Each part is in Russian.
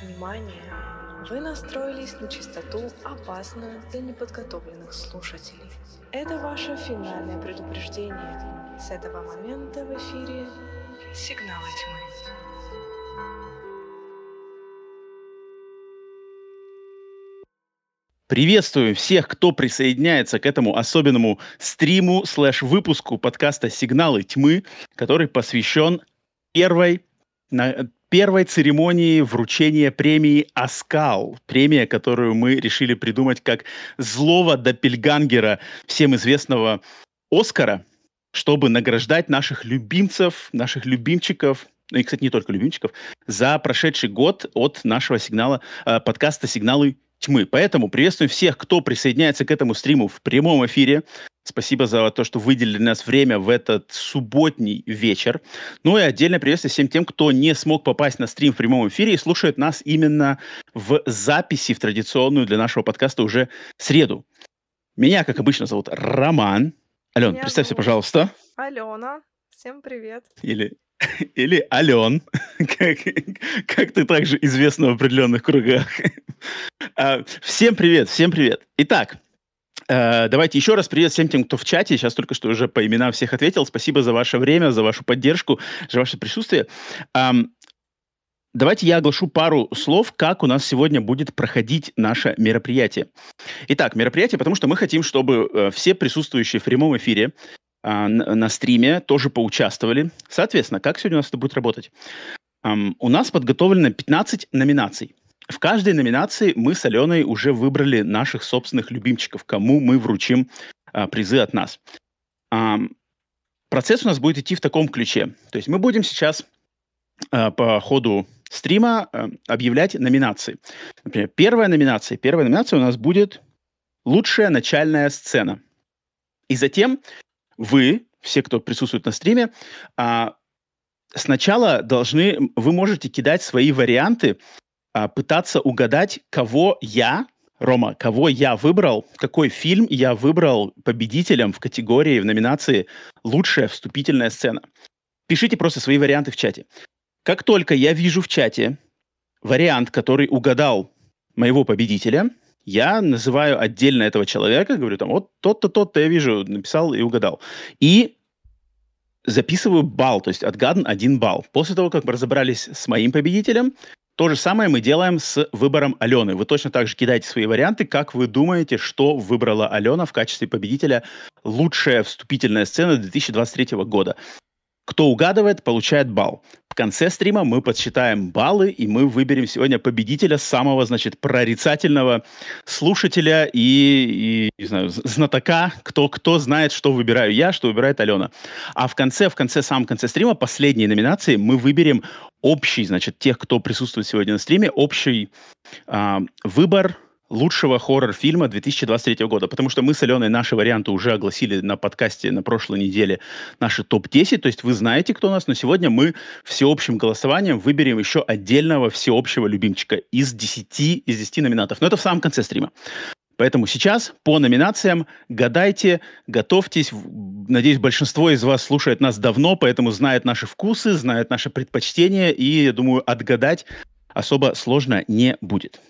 Внимание! Вы настроились на частоту, опасную для неподготовленных слушателей. Это ваше финальное предупреждение. С этого момента в эфире «Сигналы тьмы». Приветствую всех, кто присоединяется к этому особенному стриму слэш-выпуску подкаста «Сигналы тьмы», который посвящен первой, на, первой церемонии вручения премии «Аскал». Премия, которую мы решили придумать как злого допельгангера всем известного «Оскара», чтобы награждать наших любимцев, наших любимчиков, ну и, кстати, не только любимчиков, за прошедший год от нашего сигнала, э, подкаста «Сигналы тьмы». Поэтому приветствуем всех, кто присоединяется к этому стриму в прямом эфире. Спасибо за то, что выделили нас время в этот субботний вечер. Ну и отдельное приветствие всем тем, кто не смог попасть на стрим в прямом эфире и слушает нас именно в записи, в традиционную для нашего подкаста уже среду. Меня, как обычно, зовут Роман. Ален, Меня представься, зовут пожалуйста. Алена, всем привет. Или, или Ален, как, как ты также известна в определенных кругах. А, Всем привет, всем привет. Итак, давайте еще раз привет всем тем, кто в чате. Сейчас только что уже по именам всех ответил. Спасибо за ваше время, за вашу поддержку, за ваше присутствие. Давайте я оглашу пару слов, как у нас сегодня будет проходить наше мероприятие. Итак, мероприятие, потому что мы хотим, чтобы э, все присутствующие в прямом эфире а, на, стриме тоже поучаствовали. Соответственно, как сегодня у нас это будет работать? У нас подготовлено 15 номинаций. В каждой номинации мы с Аленой уже выбрали наших собственных любимчиков, кому мы вручим а, призы от нас. Ам, процесс у нас будет идти в таком ключе. То есть мы будем сейчас а, по ходу стрима а, объявлять номинации. Например, первая номинация. Первая номинация у нас будет «Лучшая начальная сцена». И затем вы, все, кто присутствует на стриме, а, сначала должны, вы можете кидать свои варианты, а, пытаться угадать, кого я, Рома, кого я выбрал, какой фильм я выбрал победителем в категории, в номинации «Лучшая вступительная сцена». Пишите просто свои варианты в чате. Как только я вижу в чате вариант, который угадал моего победителя, я называю отдельно этого человека, говорю там, вот тот-то, тот-то я вижу, написал и угадал. И записываю балл, то есть отгадан один балл. После того, как мы разобрались с моим победителем, то же самое мы делаем с выбором Алены. Вы точно так же кидаете свои варианты, как вы думаете, что выбрала Алена в качестве победителя лучшая вступительная сцена 2023 года. Кто угадывает, получает балл. В конце стрима мы подсчитаем баллы, и мы выберем сегодня победителя самого, значит, прорицательного слушателя и, и не знаю, знатока, кто, кто знает, что выбираю я, что выбирает Алена. А в конце, в конце, самом конце стрима, последней номинации, мы выберем общий, значит, тех, кто присутствует сегодня на стриме, общий а, выбор лучшего хоррор-фильма 2023 года, потому что мы с Аленой наши варианты уже огласили на подкасте на прошлой неделе, наши топ-10, то есть вы знаете, кто у нас, но сегодня мы всеобщим голосованием выберем еще отдельного всеобщего любимчика из 10, из 10 номинатов, но это в самом конце стрима. Поэтому сейчас по номинациям гадайте, готовьтесь. Надеюсь, большинство из вас слушает нас давно, поэтому знает наши вкусы, знает наши предпочтения, и, я думаю, отгадать особо сложно не будет.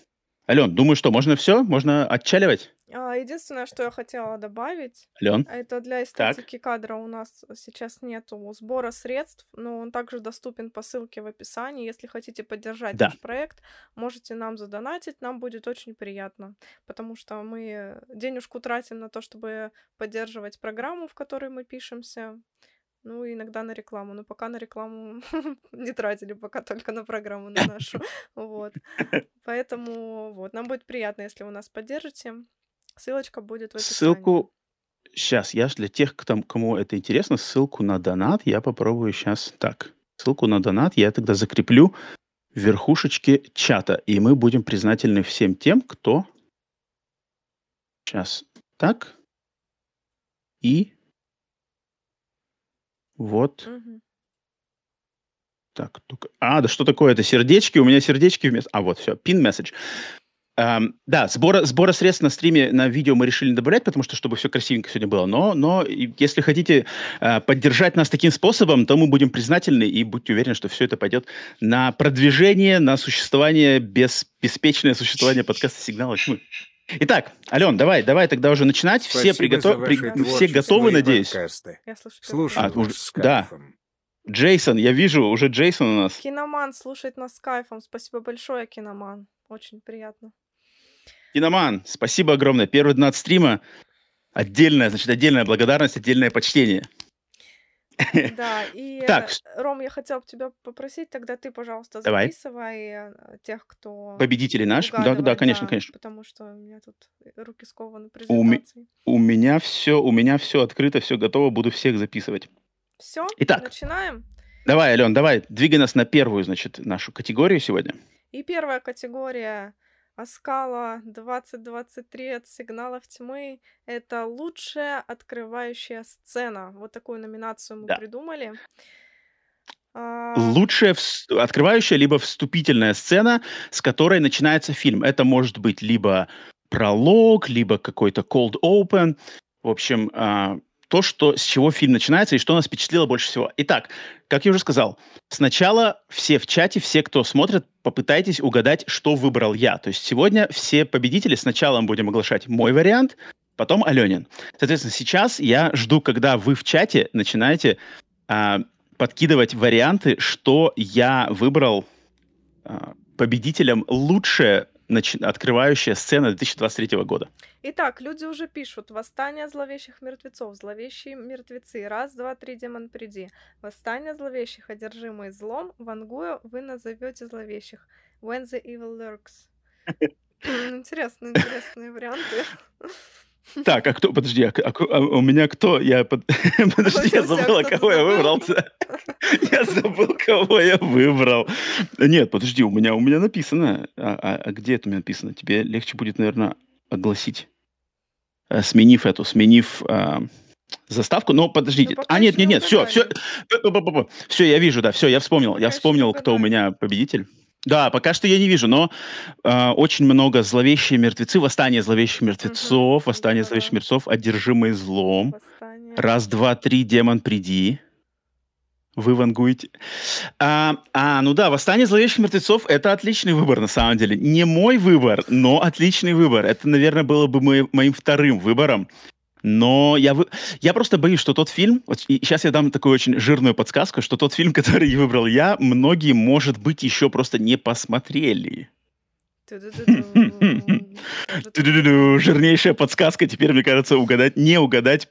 Ален, думаю, что можно все? Можно отчаливать? А, Единственное, что я хотела добавить, Ален? это для эстетики кадра у нас сейчас нету сбора средств, но он также доступен по ссылке в описании. Если хотите поддержать Да. наш проект, можете нам задонатить, нам будет очень приятно, потому что мы денежку тратим на то, чтобы поддерживать программу, в которой мы пишемся, ну иногда на рекламу, но пока на рекламу не тратили, пока только на программу на нашу, вот. Поэтому вот, нам будет приятно, если вы нас поддержите. Ссылочка будет в описании. Ссылку... Сейчас, я для тех, кто, кому это интересно, ссылку на донат я попробую сейчас так. Ссылку на донат я тогда закреплю в верхушечке чата, и мы будем признательны всем тем, кто... Сейчас, так. И вот Мгм. так. Только... А, да что такое? Это сердечки? У меня сердечки вместо... А, вот, все, pin message. Эм, да, сбора, сбора средств на стриме на видео мы решили не добавлять, потому что, чтобы все красивенько сегодня было. Но, но если хотите э, поддержать нас таким способом, то мы будем признательны и будьте уверены, что все это пойдет на продвижение, на существование, без, беспечное существование подкаста «Сигнала тьмы». Итак, Ален, давай, давай тогда уже начинать. Спасибо все, приготов... При... все готовы, надеюсь? Подкасты. Я слушаю, Слушаю а, уже... Да. Джейсон, я вижу, уже Джейсон у нас. Киноман слушает нас с кайфом. Спасибо большое, Киноман. Очень приятно. Киноман, спасибо огромное. Первый донат стрима. Отдельная, значит, отдельная благодарность, отдельное почтение. Да, и, так. Э, Ром, я хотела бы тебя попросить, тогда ты, пожалуйста, Давай. записывай э, тех, кто... Победители наш? Да, да, конечно, да, конечно. Потому что у меня тут руки скованы презентацией. У, у меня все, у меня все открыто, все готово, буду всех записывать. Все, Итак, начинаем? Давай, Ален, давай, двигай нас на первую, значит, нашу категорию сегодня. И первая категория Аскала 2023 от сигналов тьмы — это лучшая открывающая сцена. Вот такую номинацию мы да. придумали. А, лучшая в... открывающая либо вступительная сцена, с которой начинается фильм. Это может быть либо пролог, либо какой-то cold open. В общем, а, то, что, с чего фильм начинается и что нас впечатлило больше всего. Итак, как я уже сказал, сначала все в чате, все, кто смотрит, попытайтесь угадать, что выбрал я. То есть сегодня все победители сначала мы будем оглашать мой вариант, потом Аленин. Соответственно, сейчас я жду, когда вы в чате начинаете а, подкидывать варианты, что я выбрал а, победителем лучшее нач... открывающая сцена 2023 года. Итак, люди уже пишут. Восстание зловещих мертвецов. Зловещие мертвецы. Раз, два, три, демон, приди. Восстание зловещих, одержимые злом. Вангую вы назовете зловещих. When the evil lurks. Интересные, интересные варианты. Так, а кто, подожди, а, а, а у меня кто? Я, под... подожди, я забыла, кого я выбрал. Я забыл, кого я выбрал. Нет, подожди, у меня, у меня написано. А, а, а где это у меня написано? Тебе легче будет, наверное, огласить. А, сменив эту, сменив а, заставку. Но подождите. Ну, а, нет, нет, нет, все, все. Все, я вижу, да, все, я вспомнил. Я вспомнил, кто у меня победитель. Да, пока что я не вижу, но э, очень много зловещие мертвецы, восстание зловещих мертвецов, угу, восстание да. зловещих мертвецов, одержимые злом. Восстание. Раз, два, три, демон, приди. Вы вангуете. А, а, ну да, восстание зловещих мертвецов это отличный выбор, на самом деле. Не мой выбор, но отличный выбор. Это, наверное, было бы мой, моим вторым выбором. Но я, вы... я просто боюсь, что тот фильм... Вот сейчас я дам такую очень жирную подсказку, что тот фильм, который выбрал я, многие, может быть, еще просто не посмотрели. Жирнейшая подсказка. Теперь, мне кажется, угадать, не угадать,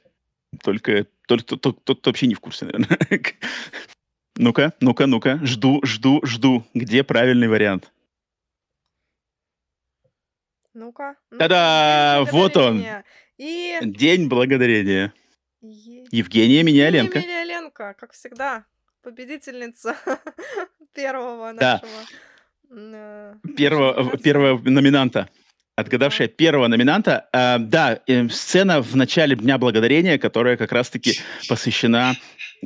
только, только тот, кто вообще не в курсе, наверное. Ну-ка, ну-ка, ну-ка. Жду, жду, жду. Где правильный вариант? Ну-ка. Ну Та-да! Вот он. И... День благодарения. Е... Евгения Миняленко. Евгения Миняленко, как всегда, победительница первого да. нашего... Э, первого, первого номинанта отгадавшая первого номинанта. Э, да, э, сцена в начале Дня Благодарения, которая как раз-таки посвящена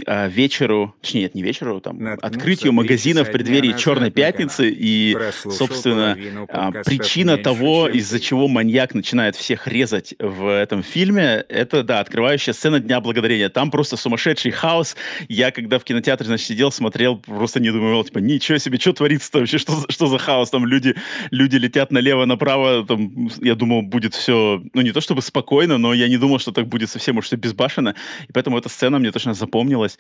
э, вечеру, точнее, нет, не вечеру, там, Наткнулся открытию магазина в преддверии Черной Пятницы. И, собственно, э, причина того, из-за чего маньяк начинает всех резать в этом фильме, это, да, открывающая сцена Дня Благодарения. Там просто сумасшедший хаос. Я, когда в кинотеатре, значит, сидел, смотрел, просто не думал, типа, ничего себе, что творится-то вообще, что, что за хаос? Там люди, люди летят налево-направо, там я думал, будет все, ну, не то чтобы спокойно, но я не думал, что так будет совсем уж все безбашенно. И поэтому эта сцена мне точно запомнилась.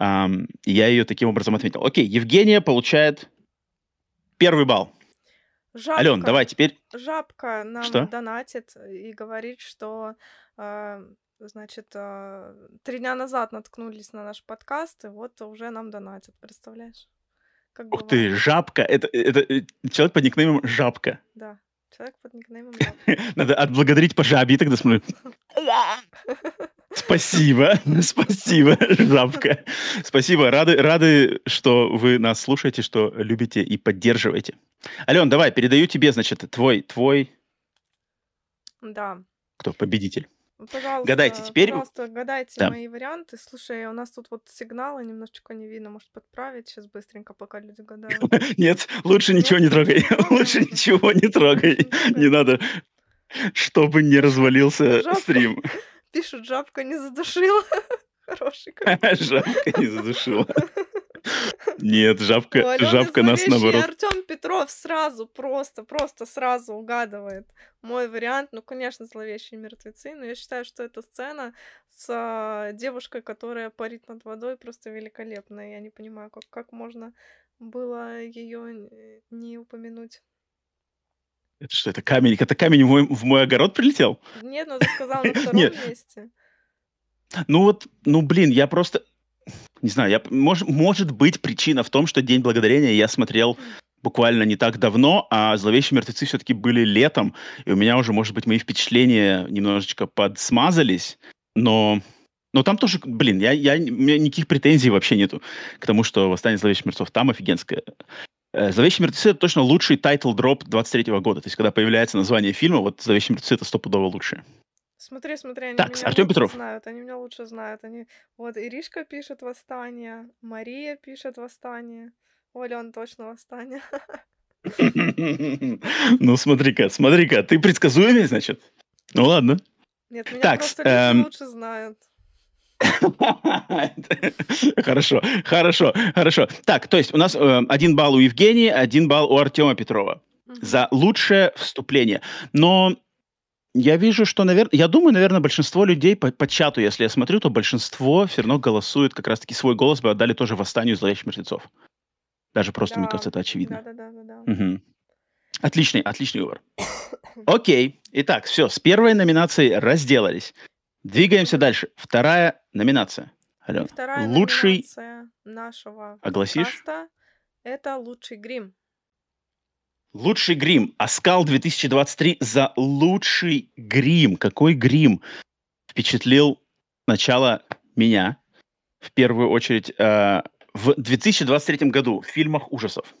Um, я ее таким образом отметил. Окей, Евгения получает первый балл. Жабка, Ален, давай теперь. Жабка нам что? донатит и говорит, что э, значит, э, три дня назад наткнулись на наш подкаст, и вот уже нам донатят, представляешь? Как Ух ты, Жабка, это, это, это человек под никнеймом Жабка. Да. Человек под никнеймом Надо отблагодарить по жабе, тогда смотрю. Спасибо, спасибо, жабка. Спасибо, рады, рады, что вы нас слушаете, что любите и поддерживаете. Ален, давай, передаю тебе, значит, твой, твой... Да. Кто победитель? Гадайте. Пожалуйста, Теперь... пожалуйста, гадайте Да. мои варианты. Слушай, у нас тут вот сигналы немножечко не видно. Может, подправить сейчас быстренько, пока люди гадают? Нет, лучше ничего не трогай. Лучше ничего не трогай. Не надо, чтобы не развалился стрим. Пишут, жабка не задушила. Хороший. Жабка не задушила. Нет, жабка, Алены жабка нас наоборот. Артем Петров сразу, просто, просто сразу угадывает мой вариант. Ну, конечно, зловещие мертвецы, но я считаю, что эта сцена с а, девушкой, которая парит над водой, просто великолепная. Я не понимаю, как, как можно было ее не упомянуть. Это что, это камень? Это камень в мой, в мой огород прилетел? Нет, ну ты сказал на втором месте. ну вот, ну блин, я просто... Не знаю, я, мож, может быть причина в том, что День Благодарения я смотрел буквально не так давно, а «Зловещие мертвецы» все-таки были летом, и у меня уже, может быть, мои впечатления немножечко подсмазались, но, но там тоже, блин, я, я, у меня никаких претензий вообще нету к тому, что «Восстание зловещих мертвецов» там офигенское. Э, «Зловещие мертвецы» — это точно лучший title drop 23 года, то есть когда появляется название фильма, вот «Зловещие мертвецы» — это стопудово лучшее. Смотри, смотри, они Так, меня Артем лучше Петров. знают, они меня лучше знают. Они... Вот Иришка пишет «Восстание», Мария пишет «Восстание», Оля, точно «Восстание». Ну, смотри-ка, смотри-ка, ты предсказуемый, значит? Ну, ладно. Нет, меня Так, просто эм, лучше знают. Хорошо, хорошо, хорошо. Так, то есть у нас э, один балл у Евгении, один балл у Артема Петрова за лучшее вступление. Но я вижу, что, наверное, я думаю, наверное, большинство людей по, по чату, если я смотрю, то большинство все равно голосует, как раз-таки свой голос бы отдали тоже восстанию зловещих мертвецов. Даже просто, мне Да, кажется, это очевидно. да-да-да-да-да. Мгм. Отличный, отличный выбор. Окей. Итак, все, с первой номинацией разделались. Двигаемся дальше. Вторая номинация. И Ален, вторая лучший... номинация нашего Огласишь? это «Лучший грим». Лучший грим. Оскал 2023 за лучший грим. Какой грим впечатлил сначала меня, в первую очередь, э, в 2023 году в фильмах ужасов?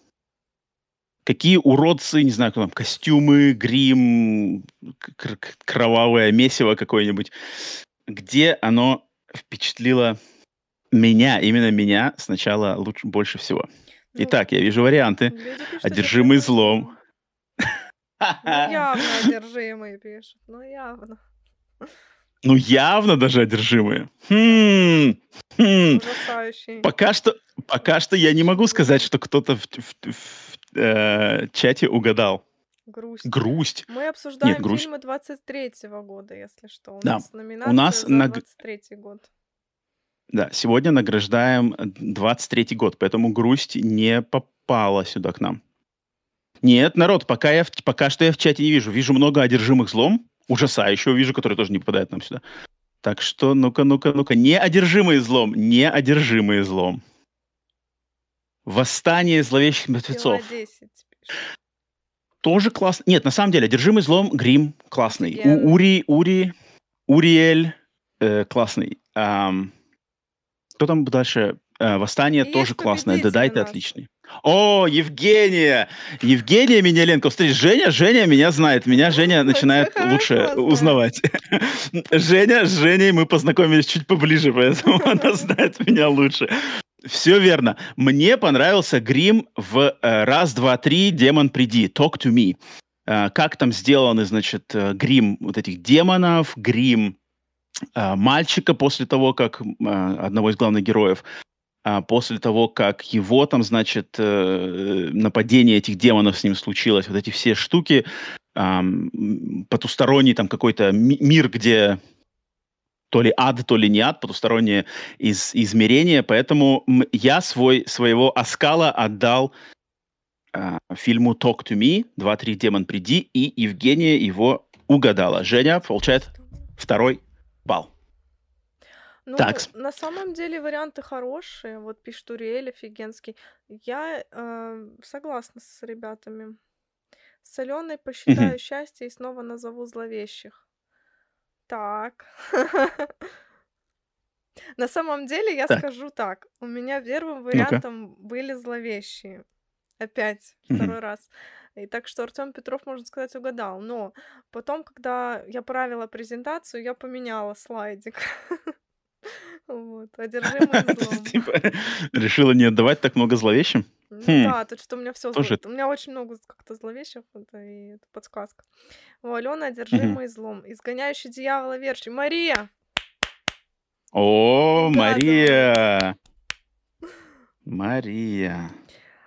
Какие уродцы, не знаю, там, костюмы, грим, кровавое месиво какое-нибудь. Где оно впечатлило меня, именно меня, сначала лучше, больше всего? Итак, я вижу варианты. Одержимый «Одержимый злом. Ну, явно одержимые пишут, ну, явно. Ну, явно даже одержимые. Хм, хм. Пока что, пока что я не могу сказать, что кто-то в, в- в, э, чате угадал. Грусть. Грусть. Мы обсуждаем грусть. фильмы 23-го года, если что. У Да. нас номинация нас за наг- 23-й год. Да, сегодня награждаем 23-й год, поэтому грусть не попала сюда к нам. Нет, народ, пока, я в- пока что я в чате не вижу. Вижу много одержимых злом, ужасающего вижу, который тоже не попадает нам сюда. Так что, ну-ка, ну-ка, ну-ка, не одержимые злом, не одержимые злом. Восстание зловещих мертвецов. Пила 10 пишет. Тоже классно. Нет, на самом деле, одержимый злом Грим классный. У, Ури, Ури, Уриэль э, классный. Ам, кто там дальше? Э, Восстание И тоже есть классное. Дедайт отличный. О, Евгения! Евгения Меняленко. Смотри, Женя, Женя меня знает. Меня Женя начинает лучше узнавать. Женя, с Женей мы познакомились чуть поближе, поэтому она знает меня лучше. Все верно. Мне понравился грим в э, раз, два, три, демон, приди. Talk to me. Э, как там сделаны, значит, э, грим вот этих демонов, грим мальчика после того, как э, одного из главных героев, а после того, как его там, значит, э, нападение этих демонов с ним случилось, вот эти все штуки, потусторонний там какой-то ми- мир, где то ли ад, то ли не ад, потустороннее из, измерение, поэтому я свой, своего оскала отдал а, фильму Talk to Me, 2-3 Демон приди, и Евгения его угадала. Женя получает второй балл. Ну, Такс. на самом деле варианты хорошие. Вот пишет Уриэль офигенский. Я э, согласна с ребятами. С Аленой посчитаю счастье и снова назову зловещих. Так. На самом деле я Так. скажу так. У меня первым вариантом были зловещие. Опять, второй раз. И так что Артем Петров, можно сказать, угадал. Но потом, когда я правила презентацию, я поменяла слайдик. Вот. Одержимый злом. типа, решила не отдавать так много зловещим? Ну Хм, да, тут что у меня все тоже. У меня очень много как-то зловещих, это и это подсказка. У Алены одержимый злом. Изгоняющий дьявола верчи. Мария! О, Да, да. Мария!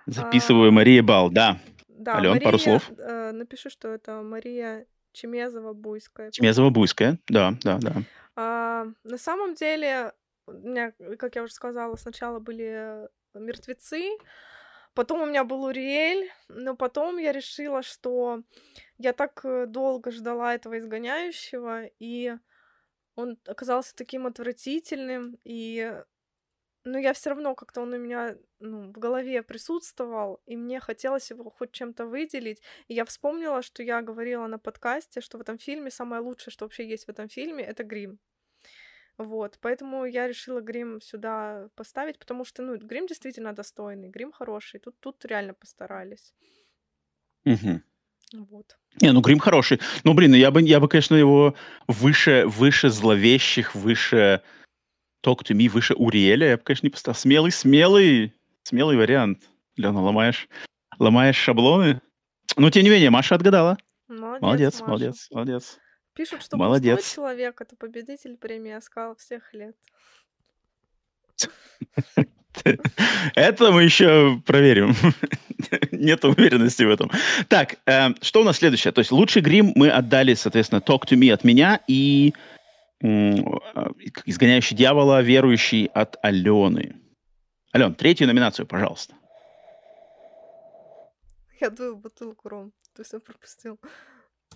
Записываю А, Мария Бал, да. да, Ален, пару Мария, слов. э, напиши, что это Мария Чемезова-Буйская. Чмезова-Буйская, да, да, да. А, на самом деле, у меня, как я уже сказала, сначала были мертвецы, потом у меня был Уриэль, но потом я решила, что я так э, долго ждала этого изгоняющего, и он оказался таким отвратительным, и ну, я все равно как-то он у меня ну, в голове присутствовал, и мне хотелось его хоть чем-то выделить. И я вспомнила, что я говорила на подкасте, что в этом фильме самое лучшее, что вообще есть в этом фильме, это грим. Вот, поэтому я решила грим сюда поставить, потому что, ну, грим действительно достойный, грим хороший, тут, тут реально постарались. Мгм. Вот. Не, ну Грим хороший. Ну, блин, я бы, я бы, конечно, его выше, выше зловещих, выше Talk to Me, выше Уриэля, я бы, конечно, не поставил. Смелый, смелый, смелый вариант. Лена, ломаешь, ломаешь шаблоны. Но, тем не менее, Маша отгадала. Молодец, Молодец, Маша. молодец, молодец. Пишут, что Молодец. пустой человек это победитель премии Оскал всех лет. Это мы еще проверим. Нет уверенности в этом. Так, э, что у нас следующее? То есть лучший грим мы отдали, соответственно, Talk to Me от меня и изгоняющий дьявола, верующий от Алены. Ален, третью номинацию, пожалуйста. Я дую бутылку, Ром, ты все пропустил.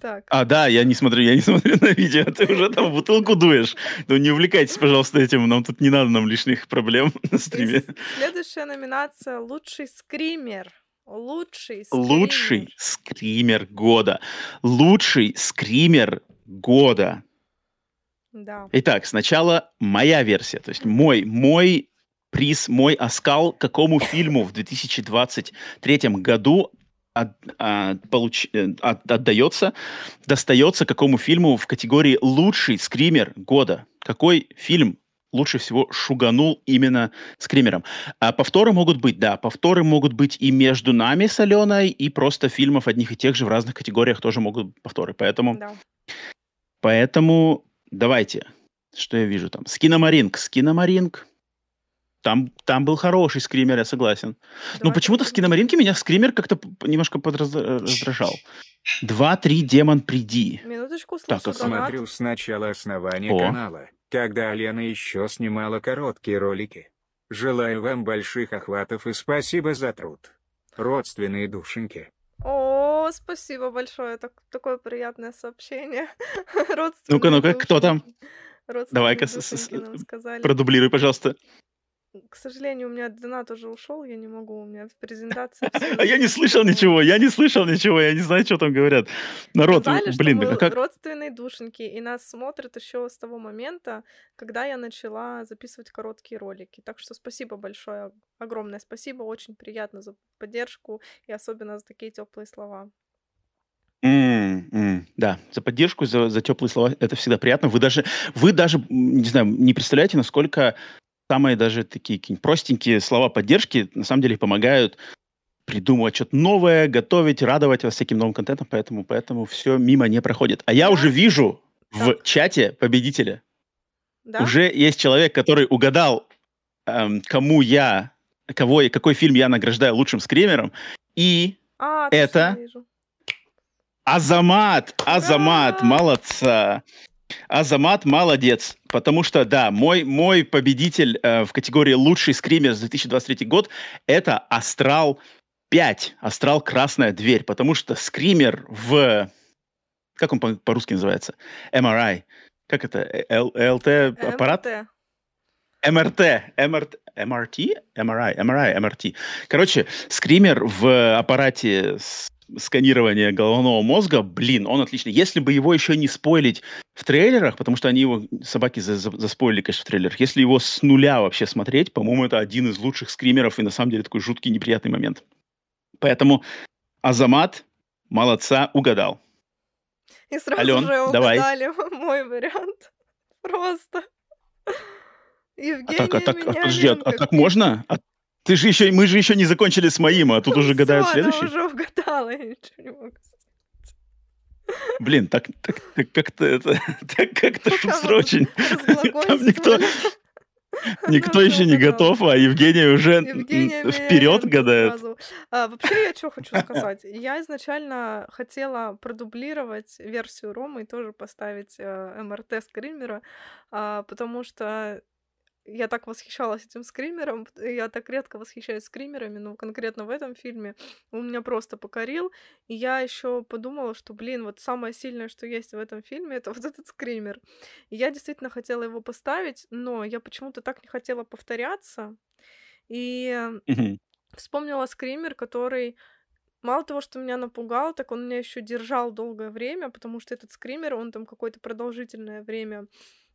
Так, А, да, я не смотрю, я не смотрю на видео, ты уже там бутылку дуешь. Ну, не увлекайтесь, пожалуйста, этим, нам тут не надо нам лишних проблем на стриме. следующая номинация «Лучший скример». Лучший скример. Лучший скример года. Лучший скример года. Да. Итак, сначала моя версия, то есть мой, мой приз, мой оскал какому фильму в 2023 году от- а, получ- э, от- отдается, достается какому фильму в категории лучший скример года. Какой фильм лучше всего шуганул именно скримером? А повторы могут быть, да, повторы могут быть и между нами с Аленой, и просто фильмов одних и тех же в разных категориях тоже могут быть повторы. Поэтому Да. Поэтому давайте, что я вижу там? Скиномаринг. Скиномаринг. Там, там был хороший скример, я согласен. Но Давай почему-то в попробуем. скиномаринге меня скример как-то немножко подраз- э. Два-три, демон, приди. Минуточку, Так, слышу как донат. Смотрю с начала основания О. канала, когда Алена еще снимала короткие ролики. Желаю вам больших охватов и спасибо за труд. Родственные душеньки. О, спасибо большое, так, такое приятное сообщение. Ну-ка, ну-ка, кто там? Давай-ка. Продублируй, пожалуйста. К сожалению, у меня донат уже ушел, я не могу, у меня в презентации А я не слышал ничего, я не слышал ничего, я не знаю, что там говорят. Народ, что блин, а как... родственные душеньки, и нас смотрят еще с того момента, когда я начала записывать короткие ролики. Так что спасибо большое, огромное спасибо, очень приятно за поддержку и особенно за такие теплые слова. М, м, Да, за поддержку, за, за теплые слова, это всегда приятно. Вы даже, вы даже, не знаю, не представляете, насколько самые даже такие какие-нибудь простенькие слова поддержки на самом деле помогают придумывать что-то новое, готовить, радовать вас всяким новым контентом, поэтому, поэтому все мимо не проходит. А я Да. уже вижу в Так. чате победителя. Да? Уже есть человек, который угадал, эм, кому я, кого, и какой фильм я награждаю лучшим скримером, и А, это-. Азамат, Азамат, Ура! молодца. Азамат молодец, потому что, да, мой, мой победитель э, в категории «Лучший скример» за 2023 год — это «Астрал 5», «Астрал. Красная дверь», потому что скример в... Как он по- по-русски называется? MRI. Как это? Э, Л- ЛТ аппарат? МТ. МРТ, МРТ, МРТ, MRI, MRI, МРТ. Короче, скример в аппарате с- сканирования головного мозга, блин, он отличный. Если бы его еще не спойлить в трейлерах, потому что они его, собаки, за- за- заспойлили, конечно, в трейлерах, если его с нуля вообще смотреть, по-моему, это один из лучших скримеров и на самом деле такой жуткий неприятный момент. Поэтому Азамат, молодца, угадал. И сразу Алён, же давай. угадали мой вариант. Просто. А Евгения так, а так, а подожди, а, а так можно? А ты же еще, мы же еще не закончили с моим, а тут уже гадают Всё, она следующий. уже угадала, я ничего не могу. Блин, так, так, так как-то это, так как-то очень. Там никто, никто она еще не готов, а Евгения уже вперед гадает. А, вообще, я что хочу сказать. Я изначально хотела продублировать версию Ромы и тоже поставить э, МРТ скримера, а, потому что я так восхищалась этим скримером, я так редко восхищаюсь скримерами, но конкретно в этом фильме он меня просто покорил, и я еще подумала, что, блин, вот самое сильное, что есть в этом фильме, это вот этот скример. И я действительно хотела его поставить, но я почему-то так не хотела повторяться, и Мгм. вспомнила скример, который мало того, что меня напугал, так он меня еще держал долгое время, потому что этот скример, он там какое-то продолжительное время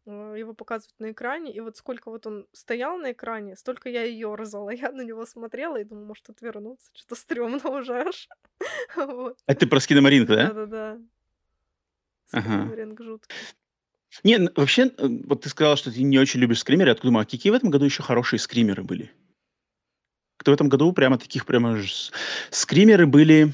его показывают на экране, и вот сколько вот он стоял на экране, столько я ее ёрзала. Я на него смотрела и думала, может, отвернуться, что-то стрёмно уже аж. Вот. А ты про скиномаринку, да? Да-да-да. Ага. Скримеринг жуткий. Не, вообще, э, вот ты сказала, что ты не очень любишь скримеры. Я думаю, а какие в этом году еще хорошие скримеры были? Кто в этом году прямо таких прямо скримеры были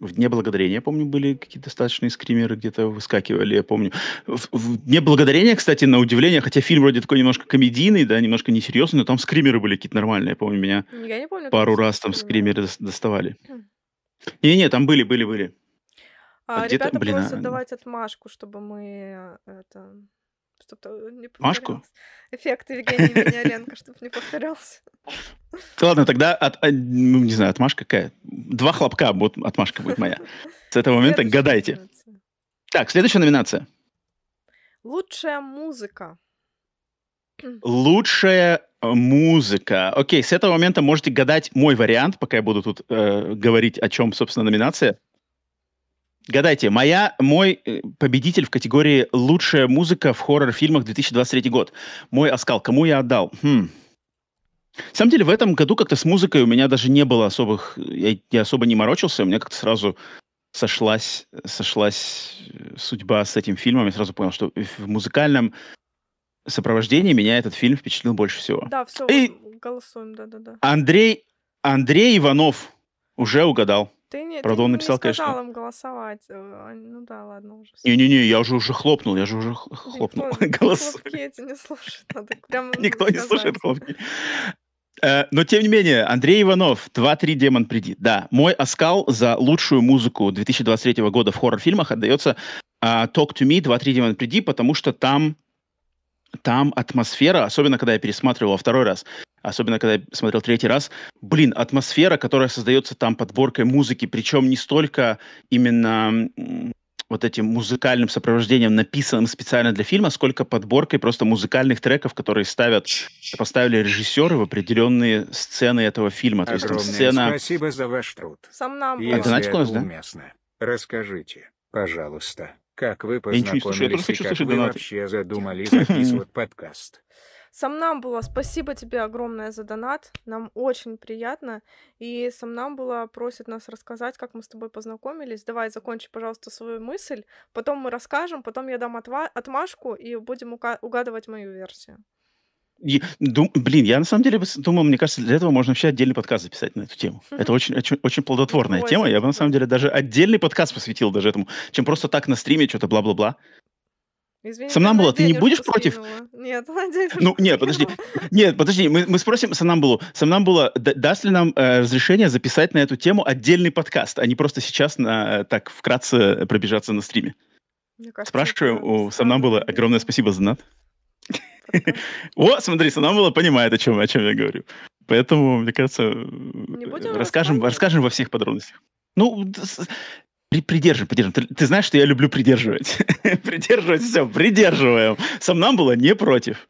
в Дне Благодарения, я помню, были какие-то достаточные скримеры где-то выскакивали, я помню. В, в Дне Благодарения, кстати, на удивление, хотя фильм вроде такой немножко комедийный, да, немножко несерьезный, но там скримеры были какие-то нормальные. Я помню, меня Я не помню, пару раз там скримеры. скримеры дос- доставали. Хм. Не-не, там были, были, были. А, А ребята блин, просят а, давать отмашку, чтобы мы э, это чтобы не Машку? повторялось. Эффект Евгения Емельяненко, чтобы не повторялся. Ладно, тогда, от, а, ну, не знаю, отмашка какая? Два хлопка, вот отмашка будет моя. С этого момента гадайте. номинация. Так, следующая номинация. Лучшая музыка. Лучшая э, музыка. Окей, с этого момента можете гадать мой вариант, пока я буду тут э, говорить, о чем, собственно, номинация. Гадайте, моя, мой э, победитель в категории «Лучшая музыка в хоррор-фильмах 2023 год». Мой оскал. Кому я отдал? Хм. На самом деле, в этом году как-то с музыкой у меня даже не было особых... Я, я особо не морочился, у меня как-то сразу сошлась, сошлась э, судьба с этим фильмом. Я сразу понял, что в музыкальном сопровождении меня этот фильм впечатлил больше всего. Да, все, И- голосуем, да-да-да. Андрей, Андрей Иванов уже угадал. Ты не, Правда, ты он не написал, сказал конечно. им голосовать. э, они- Ну да, ладно уже. Не-не-не, я уже уже хлопнул, я же уже хлопнул. Голос. хлопки эти не слушает, надо прям Никто не слушает хлопки. Э, Но, тем не менее, Андрей Иванов, 2-3 Демон приди. Да, мой оскал за лучшую музыку 2023 года в хоррор-фильмах отдается а, Talk to Me, 2-3 Демон приди, потому что там, там атмосфера, особенно когда я пересматривал во второй раз, особенно когда я смотрел третий раз, блин, атмосфера, которая создается там подборкой музыки, причем не столько именно вот этим музыкальным сопровождением, написанным специально для фильма, сколько подборкой просто музыкальных треков, которые ставят, поставили режиссеры в определенные сцены этого фильма. То есть там Огромное сцена... спасибо за ваш труд. Сам нам Если Это знаете, это да? уместно, расскажите, пожалуйста, как вы Я ничего не слышу, я познакомились и хочу как вы донаты. вообще задумали записывать подкаст. Сомнамбула, спасибо тебе огромное за донат. Нам очень приятно. И Сомнамбула просит нас рассказать, как мы с тобой познакомились. Давай, закончи, пожалуйста, свою мысль. Потом мы расскажем, потом я дам отва- отмашку и будем угадывать мою версию. И дум- блин, я на самом деле думал, мне кажется, для этого можно вообще отдельный подкаст записать на эту тему. Это очень, очень, очень плодотворная тема. Я бы на самом деле даже отдельный подкаст посвятил даже этому, чем просто так на стриме что-то бла-бла-бла. Извини, Сомнамбула, я ты не будешь против? Нет, Ну, нет, подожди. Нет, подожди, мы, мы спросим Сомнамбулу. Сомнамбула, д- даст ли нам э, разрешение записать на эту тему отдельный подкаст, а не просто сейчас на, э, так вкратце пробежаться на стриме? Кажется, Спрашиваю это у Сомнамбулы. странно, Огромное да, спасибо за подкаст. О, смотри, Сомнамбула понимает, о чем, о чем я говорю. Поэтому, мне кажется, расскажем, расскажем во всех подробностях. Ну, при- придержим, придержим. Ты, ты знаешь, что я люблю придерживать. придерживать все, придерживаем. Сомнамбула не против.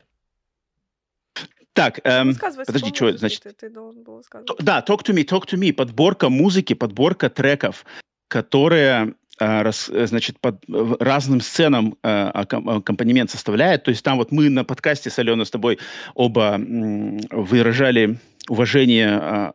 Так, эм, подожди, по что, значит, Ты, ты должен был То-. Да, Talk to Me, Talk to Me. Подборка музыки, подборка треков, которые, а, рас- э, значит, под в- разным сценам акком- аккомпанемент составляет. То есть там вот мы на подкасте с Аленой с тобой оба м, выражали уважение а,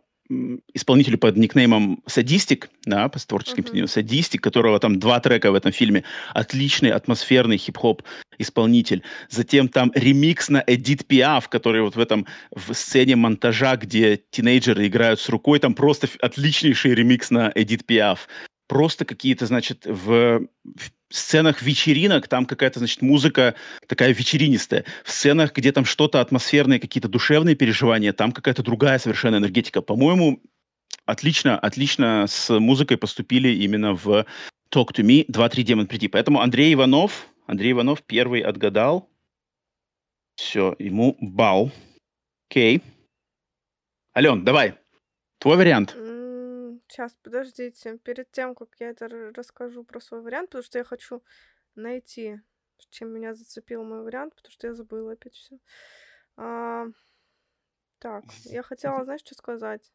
исполнителю под никнеймом Садистик, да, по творческим Мгм. uh Садистик, которого там два трека в этом фильме. Отличный атмосферный хип-хоп исполнитель. Затем там ремикс на Эдит Пиаф, который вот в этом в сцене монтажа, где тинейджеры играют с рукой, там просто отличнейший ремикс на Эдит Пиаф. Просто какие-то, значит, в, в сценах вечеринок там какая-то, значит, музыка такая вечеринистая. В сценах, где там что-то атмосферные, какие-то душевные переживания, там какая-то другая совершенно энергетика. По-моему, отлично, отлично с музыкой поступили именно в Talk to Me 2-3 Демон Приди. Поэтому Андрей Иванов, Андрей Иванов первый отгадал. Все, ему бал. Окей. Ален, давай. Твой вариант. Сейчас, подождите. Перед тем, как я это расскажу про свой вариант, потому что я хочу найти, чем меня зацепил мой вариант, потому что я забыла опять все. так, я хотела, знаешь, что сказать?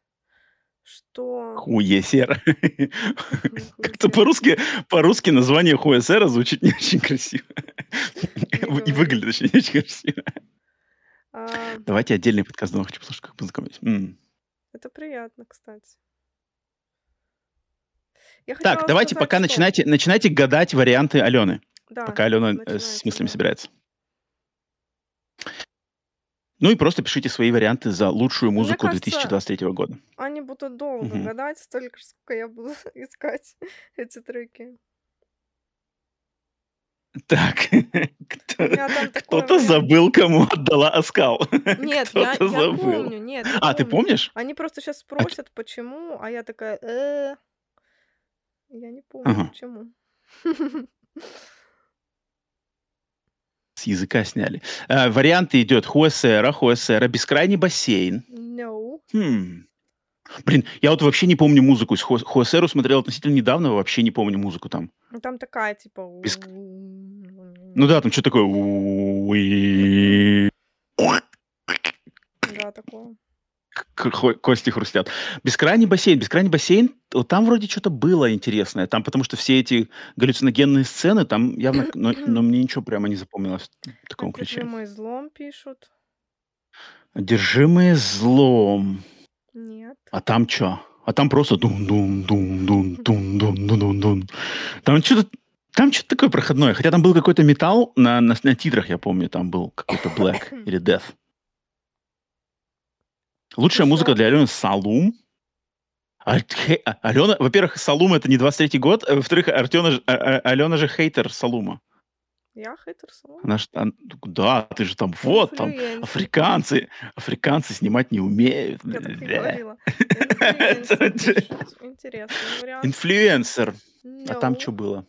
Что... Хуесер. Как-то по-русски, по-рузки название Хуесера звучит не очень красиво. И выглядит очень не очень красиво. А, Давайте отдельный подкаст дома хочу послушать, как познакомились. Это приятно, кстати. Я Так, давайте сказать, пока что- начинайте, начинайте гадать варианты Алены. Да, Пока Алена э, начинайте, с мыслями собирается. Ну и просто пишите свои варианты за лучшую Мне музыку кажется, 2023 года. Они будут долго Мгм. гадать, столько, ж, сколько я буду искать эти треки. Так, кто-то забыл, кому отдала оскал. Нет, я, я помню, нет, я А, ты помню. помнишь? Они просто сейчас спросят, почему, а я такая, э я не помню, Ага. почему. С языка сняли. А, варианты идет Хуэсера, Хуэсера, Бескрайний бассейн. No. Хм. Блин, я вот вообще не помню музыку. С Хо- Хуэсеру смотрел относительно недавно, вообще не помню музыку там. Ну, Там такая, типа... Беск- Ну да, там что такое? Да, такое. Кости хрустят. Бескрайний бассейн. Бескрайний бассейн, вот там вроде что-то было интересное. Там потому что все эти галлюциногенные сцены, там явно... Но, но мне ничего прямо не запомнилось в таком ключе. Одержимый злом пишут. Одержимые злом. Нет. А там что? А там просто дун дун дун дун дун дун дун дун дун. Там что-то там что-то такое проходное. Хотя там был какой-то металл на, на, на титрах, я помню, там был какой-то Black или Death. Лучшая музыка для Алены Салум. А- хе- а- Алена, во-первых, Салум это не 23-й год, а во-вторых, Артена, а- Алена же хейтер Салума. Я хейтер салон. Она ж, ан- да, ты же там, вот, там, африканцы, африканцы снимать не умеют. Я так Бля. говорила. Интересный вариант. Инфлюенсер. А там No. что было?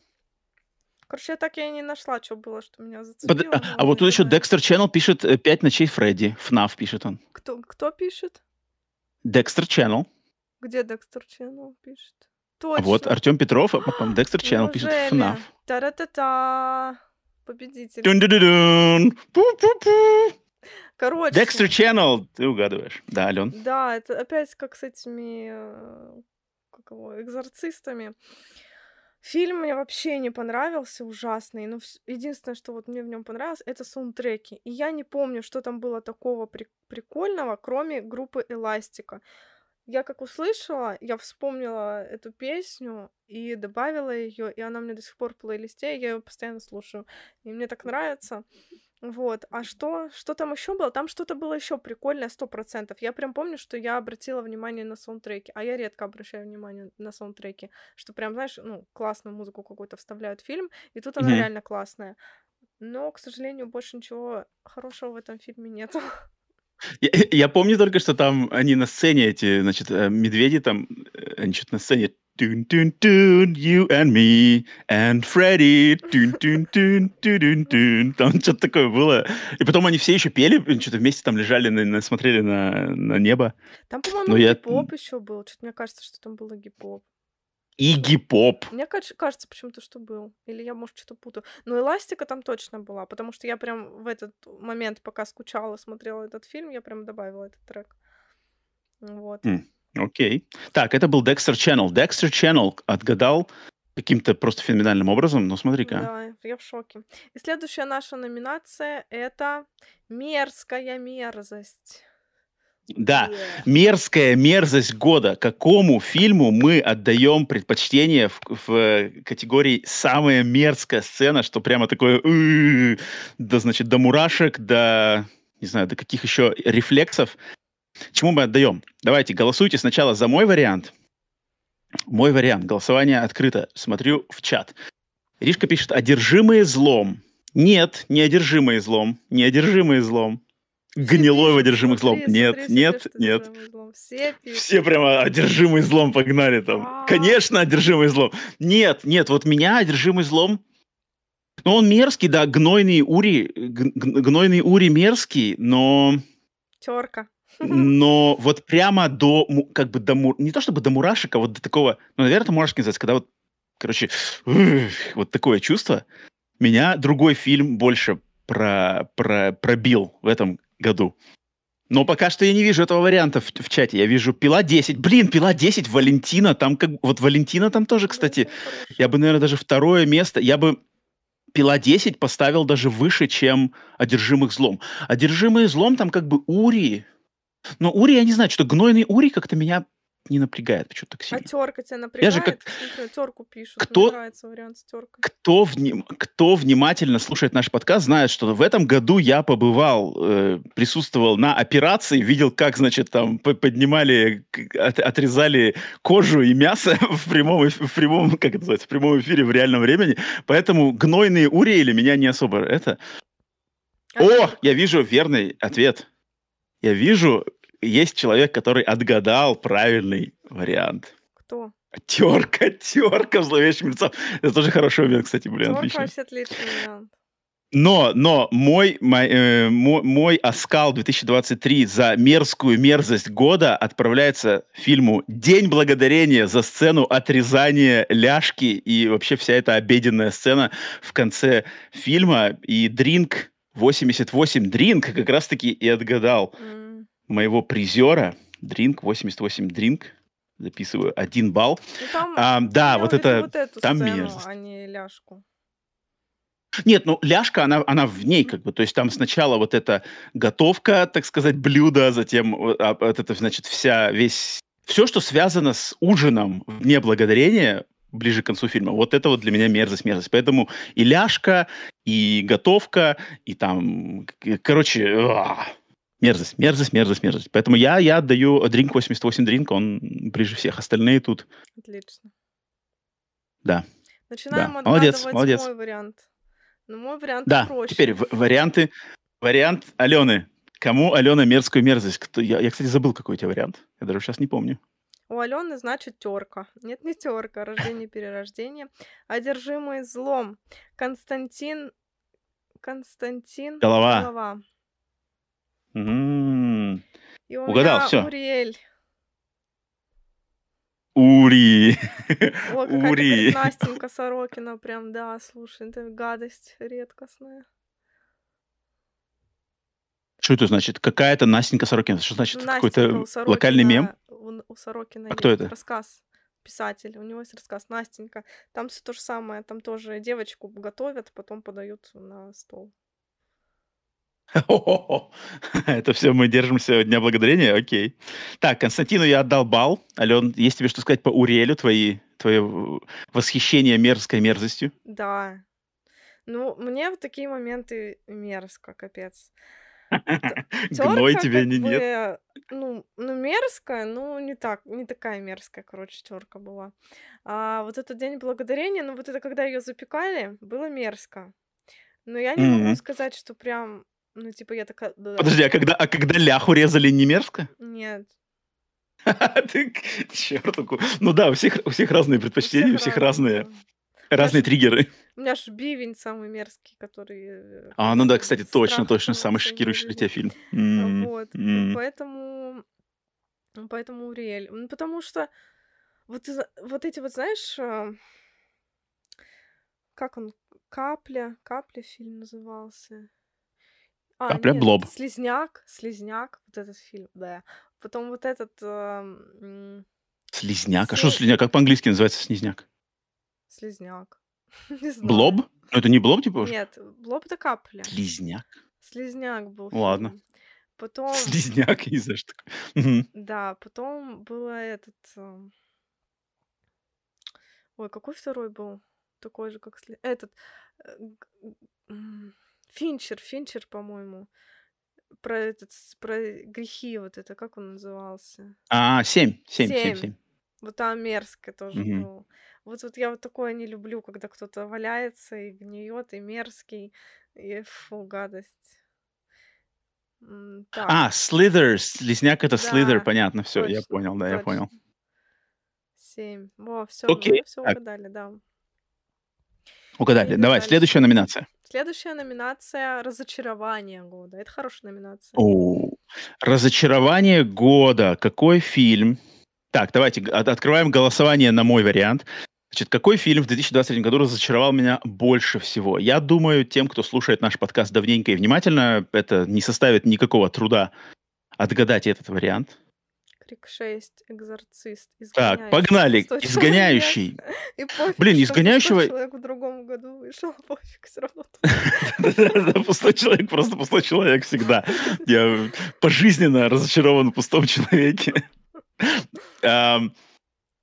Короче, я так и не нашла, что было, что меня Под- зацепило. а, но а вот тут еще. Декстер Channel пишет э, «Пять ночей Фредди». ФНАФ пишет он. Кто, кто пишет? Декстер Channel. Где Декстер Ченнел пишет? А Точно. вот Артем Петров, а потом Декстер Channel пишет? ФНАФ. Та-ра-та-та. Победитель. Дун-ду-ду-дун. Пу-пу-пу. Короче. Декстер Channel, ты угадываешь. Да, Ален. Да, это опять как с этими э, как его, экзорцистами. Фильм мне вообще не понравился, ужасный. Но единственное, что вот мне в нем понравилось, это саундтреки. И я не помню, что там было такого при- прикольного, кроме группы Эластика. Я как услышала, я вспомнила эту песню и добавила ее, и она меня до сих пор в плейлисте, я ее постоянно слушаю. И мне так нравится. Вот. А что, что там еще было? Там что-то было еще прикольное, сто процентов. Я прям помню, что я обратила внимание на саундтреки. А я редко обращаю внимание на саундтреки. Что прям, знаешь, ну, классную музыку какую-то вставляют в фильм, и тут она Мгм. реально классная. Но, к сожалению, больше ничего хорошего в этом фильме нет. Я, я помню только, что там они на сцене, эти, значит, э, медведи там, э, они что-то на сцене Тун тун тун, you and me and Freddy. Тун тун тун, тун тун. Там что-то такое было. И потом они все еще пели, что-то вместе там лежали, на, на- смотрели на, на небо. Там, по-моему, Ну, я- гип-поп еще был. Что-то мне кажется, что там было гип-поп. Игги Поп. Мне каж- кажется почему-то, что был. Или я, может, что-то путаю. Но эластика там точно была, потому что я прям в этот момент, пока скучала, смотрела этот фильм, я прям добавила этот трек. Вот. М. Окей. Так, это был Dexter Channel. Dexter Channel отгадал каким-то просто феноменальным образом. Ну, смотри-ка. Да, я в шоке. И следующая наша номинация — это «Мерзкая мерзость». Да, Е. мерзкая мерзость года. Какому фильму мы отдаем предпочтение в, в, э, категории самая мерзкая сцена, что прямо такое, да, значит, до мурашек, до, не знаю, до каких еще рефлексов. Чему мы отдаем? Давайте, голосуйте сначала за мой вариант. Мой вариант. Голосование открыто. Смотрю в чат. Ришка пишет, одержимые злом. Нет, не одержимые злом. Не одержимые злом. Гнилой в одержимых злом. смотри, Нет, смотри, нет, нет. Все прямо одержимый злом погнали там. Конечно, одержимый злом. Нет, нет, вот меня одержимый злом. Ну, он мерзкий, да, гнойный Ури, гнойный Ури мерзкий, но, Терка. Но вот прямо до, как бы до, не то чтобы до мурашек, а вот до такого, ну, наверное, это мурашки называется, когда вот, короче, вот такое чувство. Меня другой фильм больше про, про, пробил в этом году. Но пока что я не вижу этого варианта в, в чате. Я вижу Пила 10. Блин, Пила 10, Валентина. Там как... Вот Валентина там тоже, кстати. Я бы, наверное, даже второе место... Я бы Пила 10 поставил даже выше, чем Одержимых злом. Одержимые злом там как бы Ури. Но Ури, я не знаю, что гнойный Ури как-то меня не напрягает почему-то так А сильно. терка тебя Я напрягает? же как- Смотри, терку пишут. Кто- Мне нравится вариант с теркой. Кто, вним- кто внимательно слушает наш подкаст, знает, что в этом году я побывал, э, присутствовал на операции, видел, как, значит, там поднимали, от- отрезали кожу и мясо в прямом, в прямом, как это называется, в прямом эфире в реальном времени. Поэтому гнойные уриэли меня не особо это. А О, терка? я вижу верный ответ. Я вижу, есть человек, который отгадал правильный вариант. Кто? Терка, терка в зловещем. Это тоже хороший момент, кстати, блин, Терка отлично. вообще отличный вариант. Но, но мой, мой, э, мой, мой Оскал 2023 за мерзкую мерзость года отправляется фильму «День благодарения» за сцену отрезания ляжки и вообще вся эта обеденная сцена в конце фильма. И Дринк 88 Дринк как раз-таки и отгадал М. моего призера. Дринк 88 Дринк. Записываю один балл. Ну, там А, да, вот это... вот эту там сцену, мерзость. а не ляжку. Нет, ну ляжка, она, она в ней как бы, то есть там сначала вот эта готовка, так сказать, блюда, затем вот а, вот это, значит, вся, весь, все, что связано с ужином в Дне Благодарения, ближе к концу фильма, вот это вот для меня мерзость, мерзость. Поэтому и ляжка, и готовка, и там, короче, а, мерзость, мерзость, мерзость, мерзость. Поэтому я, я отдаю Дринк 88 Дринк, он ближе всех, остальные тут, Отлично. да. Начинаем Да. Молодец, молодец. мой вариант. Ну, мой вариант Да, проще. теперь варианты. Вариант Алены. Кому Алена мерзкую мерзость? Кто, я, я, кстати, забыл, какой у тебя вариант. Я даже сейчас не помню. У Алены, значит, терка. Нет, не терка, рождение, перерождение. Одержимый злом. Константин... Константин... Голова. Голова. И у Угадал, меня всё. Уриэль. Ури. О, Ури. Настенька Сорокина. Прям, да, слушай, это гадость редкостная. Что это значит? Какая-то Настенька Сорокина. Что значит? Какой-то локальный мем? У, у Сорокина А кто есть это? рассказ. Писатель. У него есть рассказ Настенька. Там всё то же самое. Там тоже девочку готовят, потом подают на стол. Это все мы держимся Дня Благодарения? Окей. Так, Константину я отдал бал. Ален, есть тебе что сказать по Уриэлю? Твои, твое восхищение мерзкой мерзостью? Да. Ну, мне в такие моменты мерзко, капец. Гной тебе не нет. ну, ну, мерзкая, ну, не так, не такая мерзкая, короче, терка была. А вот этот День Благодарения, ну, вот это когда ее запекали, было мерзко. Но я не могу сказать, что прям, ну, типа, я такая... Подожди, а когда, а когда ляху резали, не мерзко? Нет. Ты, черт, ну да, у всех, у всех разные предпочтения, у всех разные. Разные триггеры. У меня ж бивень самый мерзкий, который... э, А, ну да, э, кстати, точно, точно, самый шокирующий для тебя фильм. М, Вот. м. Поэтому... Поэтому Уриэль. Потому что вот, вот эти вот, знаешь, а, как он, Капля, Капля фильм назывался. А, Капля, нет, Блоб. Слизняк, Слизняк, вот этот фильм, да. Потом вот этот ам, м, Слизняк. А что Слиз- слизняк? Как по-английски называется слизняк? Слизняк. Блоб? Ну это не блоб, типа? уже? Нет, Блоб это Капля. Слизняк. Слизняк был. Ладно. фильм. Потом, Слизняк, не знаю, что такое. Мгм. да, потом было этот... ам, Ой, какой второй был? Такой же, как... сли- Этот... э, г- м, Финчер, Финчер, по-моему. Про этот... с- Про грехи вот это, как он назывался? А, семь, семь, семь, Семь. семь. Вот там мерзко тоже Мгм. был. Вот, вот я вот такое не люблю, когда кто-то валяется и гниет, и мерзкий, и фу, гадость. Так, А, Slither, слизняк это да, понятно, все, я понял, да, я точно. понял. Семь. Во, все, мы все так, угадали, да. угадали. Давай, следующая номинация. Следующая номинация «Разочарование года». Это хорошая номинация. О, разочарование года. Какой фильм? Так, давайте открываем голосование на мой вариант. Значит, какой фильм в 2023 году разочаровал меня больше всего? Я думаю, тем, кто слушает наш подкаст давненько и внимательно, это не составит никакого труда отгадать этот вариант. Крик 6, «Экзорцист», Так, «Изгоняющий», погнали. «Пустой человек». Изгоняющий. И пофиг, Блин, изгоняющего... «Пустой человек» в другом году вышел, пофиг, все равно. Пустой человек, просто пустой человек всегда. Я пожизненно разочарован в пустом человеке.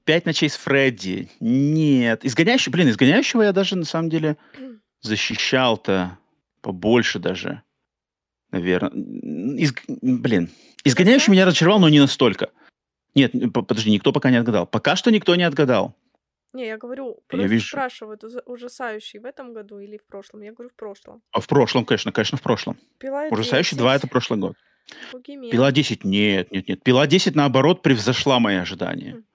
Пять ночей с Фредди. Нет. Изгоняющий, блин, изгоняющего я даже на самом деле защищал-то побольше даже. Наверное. Блин. Изгоняющий меня разочаровал, но не настолько. Нет, подожди, никто пока не отгадал. Пока что никто не отгадал. Не, я говорю, Я вижу. спрашивают, ужасающий в этом году или в прошлом? Я говорю, в прошлом. А в прошлом, конечно, конечно, в прошлом. Пила Ужасающий 2 это 10, прошлый год. Бугимен. Пила 10, нет, нет, нет. Пила 10, наоборот, превзошла мои ожидания. М.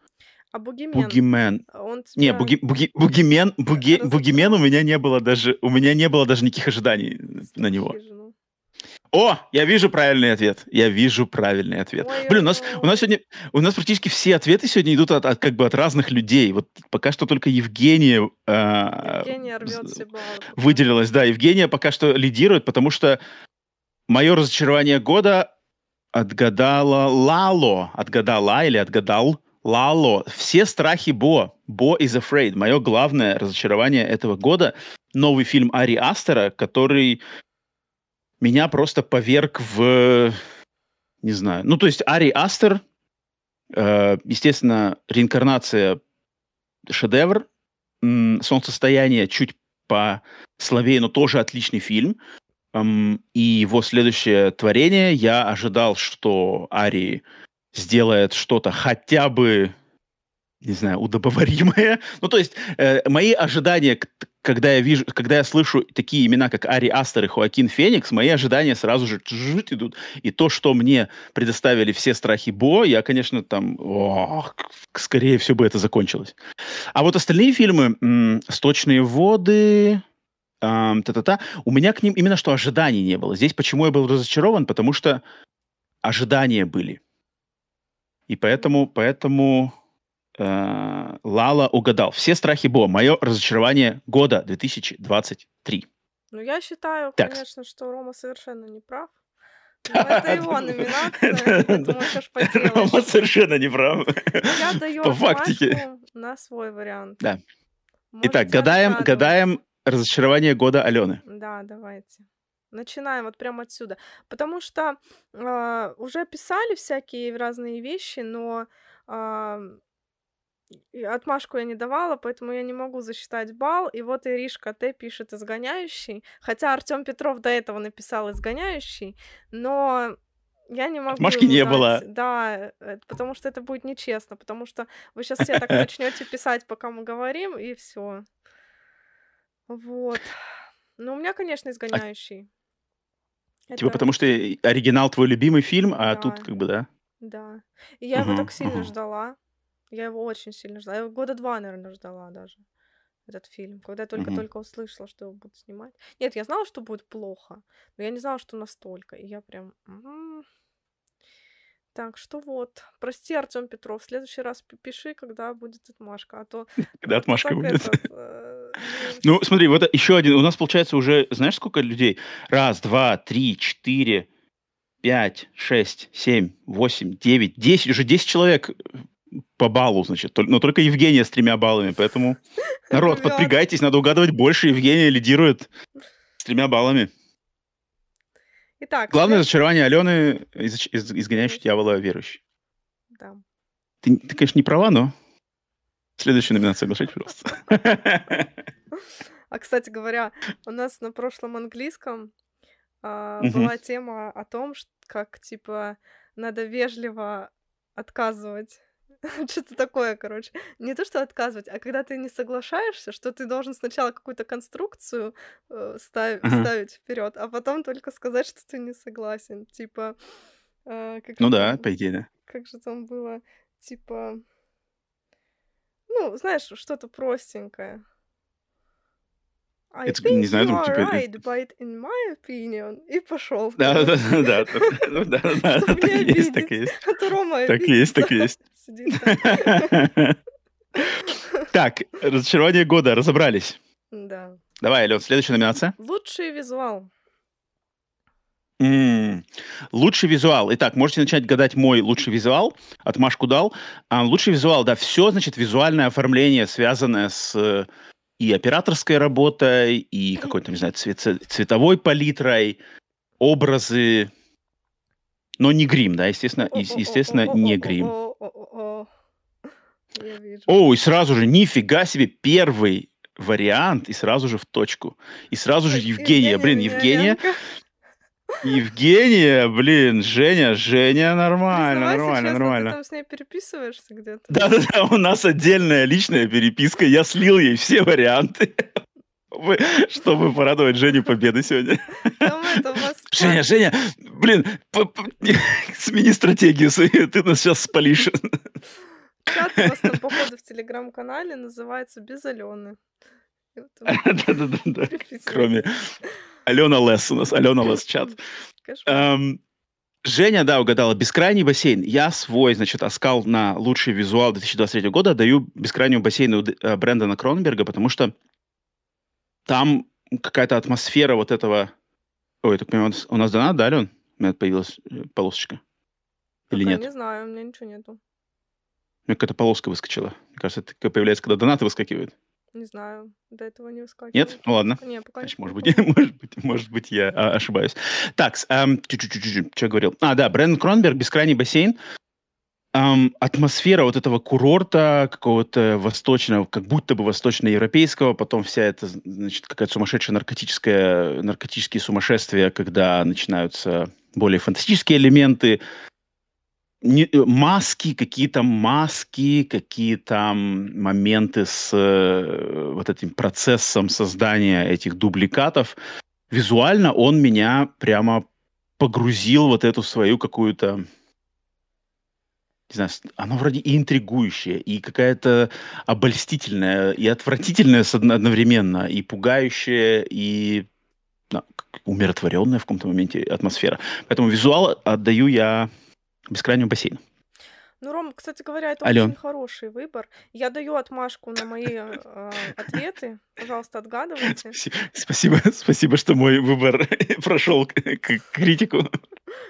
А Бугимен, Бугимен. он Не, тебя буги, буги, бугимен, буги, разочаровал? бугимен у меня не было даже, у меня не было даже никаких ожиданий на него. О, я вижу правильный ответ. Я вижу правильный ответ. Блин, у нас, у нас сегодня, у нас практически все ответы сегодня идут от, от, как бы от разных людей. Вот пока что только Евгения, а, Евгения выделилась. Да, Евгения пока что лидирует, потому что мое разочарование года отгадала Лало. Отгадала или отгадал Лало. Все страхи Бо. Бо is afraid. Мое главное разочарование этого года. Новый фильм Ари Астера, который меня просто поверг в... Не знаю. Ну, то есть Ари Астер, э, естественно, реинкарнация шедевр. Солнцестояние чуть послабее, но тоже отличный фильм. Ам, И его следующее творение, я ожидал, что Ари сделает что-то хотя бы, не знаю, удобоваримое. Ну, то есть, э, мои ожидания, когда я вижу, когда я слышу такие имена, как Ари Астер и Хоакин Феникс, мои ожидания сразу же идут. И то, что мне предоставили все страхи Бо, я, конечно, там, ох, скорее всего бы это закончилось. А вот остальные фильмы, м, «Сточные воды», та-та-та, у меня к ним именно что ожиданий не было. Здесь почему я был разочарован? Потому что ожидания были. И поэтому, поэтому э, Лала угадал. Все страхи Бо. Мое разочарование года 2023. Ну, я считаю, Так. конечно, что Рома совершенно не прав. Но это его номинация, Рома совершенно не прав. Я даю По фактике. на свой вариант. Да. Итак, гадаем, гадаем разочарование года Алены. Да, давайте. Начинаем вот прямо отсюда. Потому что а, уже писали всякие разные вещи, но а, и отмашку я не давала, поэтому я не могу засчитать балл. И вот Иришка Т пишет изгоняющий. Хотя Артем Петров до этого написал изгоняющий, но я не могу. Отмашки ему не дать- было. Да, э, потому что это будет нечестно, потому что вы сейчас все так начнете писать, пока мы говорим, и все. Вот. Ну, у меня, конечно, изгоняющий. Типа Это- потому что оригинал твой любимый фильм, а Да. тут как бы, да? Да. И я его Мгм, так сильно мгм. ждала. Я его очень сильно ждала. Я его года два, наверное, ждала даже. Этот фильм. Когда я только-только услышала, что его будут снимать. Нет, я знала, что будет плохо, но я не знала, что настолько. И я прям... Так, что вот. Прости, Артем Петров, в следующий раз пиши, когда будет отмашка, а то... Когда отмашка будет. э, Ну, смотри, вот еще один. У нас получается уже, знаешь, сколько людей? Раз, два, три, четыре, пять, шесть, семь, восемь, девять, десять. Уже десять человек э, по баллу, значит. Но только Евгения с тремя баллами. Поэтому, народ, подпрягайтесь, надо угадывать больше. Евгения лидирует с тремя баллами. Итак, Главное разочарование Алены, из, из- изгоняющий дьявола верующий. да. Ты, ты, конечно, не права, но следующую номинацию соглашайте, пожалуйста. А, кстати говоря, у нас на прошлом английском а, была тема о том, как, типа, надо вежливо отказывать. Что-то такое, короче. Не то, что отказывать, а когда ты не соглашаешься, что ты должен сначала какую-то конструкцию э, ставь- Ага. ставить вперед, а потом только сказать, что ты не согласен. Типа, э, как Ну да, там- по идее, да. как же там было, типа, ну, знаешь, что-то простенькое. I Это, think не знаю, you там, are типа, э, right, but in my opinion, и пошел. Да, да, да, ну да, да, есть, так есть. А то Рома Так есть, так есть. Сидит так. Разочарование года, разобрались. Да. Давай, Ален, следующая номинация. Лучший визуал. М, Лучший визуал. Итак, можете начать гадать мой лучший визуал. Отмашку дал. А, лучший визуал, да, все, значит, визуальное оформление, связанное с и операторской работой, и какой-то, не знаю, цвет- цветовой палитрой, образы, но не грим, да, естественно, естественно, не грим. О, и сразу же, нифига себе, первый вариант, и сразу же в точку. И сразу же Евгения, блин, Евгения. Евгения, блин, Женя, Женя, нормально, Признавайся нормально, честно, нормально. Ты там с ней переписываешься где-то? Да-да-да, у нас отдельная личная переписка. Я слил ей все варианты, чтобы- чтобы порадовать Женю победой сегодня. Женя, Женя, блин, смени стратегию свою, ты нас сейчас спалишь. чат там, походу, в телеграм-канале называется «Без Алены». Да-да-да, кроме Алена Лес у нас, Алена Лес чат. Эм, Женя, да, угадала. «Бескрайний бассейн». Я свой, значит, оскал на лучший визуал 2023 года даю «Бескрайнему бассейну» э, Брэндона Кронберга, потому что там какая-то атмосфера вот этого... Ой, я так понимаю, у нас- донат, да, Ален? У меня появилась э, полосочка. Или Пока нет? Не знаю, у меня ничего нету. У меня какая-то полоска выскочила. Мне кажется, это появляется, когда донаты выскакивают. Не знаю, до этого не выскакивало. Нет? Ну ладно. Не, пока Значит, может быть, может быть, может быть, я а, ошибаюсь. Так, эм, что я говорил? А, да, Брэндон Кронберг, «Бескрайний бассейн». Ам, атмосфера вот этого курорта какого-то восточного, как будто бы восточноевропейского, потом вся эта, значит, какая-то сумасшедшая наркотическая, наркотические сумасшествия, когда начинаются более фантастические элементы, не- э, маски, какие-то маски, какие-то м, моменты с э, вот этим процессом создания этих дубликатов. Визуально он меня прямо погрузил вот эту свою какую-то не знаю, оно вроде и интригующее, и какая-то обольстительная, и отвратительная одновременно, и пугающая, и умиротворенная в каком-то моменте атмосфера. Поэтому визуал отдаю я бескрайнему бассейну. Ну, Ром, кстати говоря, это Алён. очень хороший выбор. Я даю отмашку на мои э, ответы. Пожалуйста, отгадывайте. Спаси- Спасибо, спасибо, что мой выбор прошел к критику.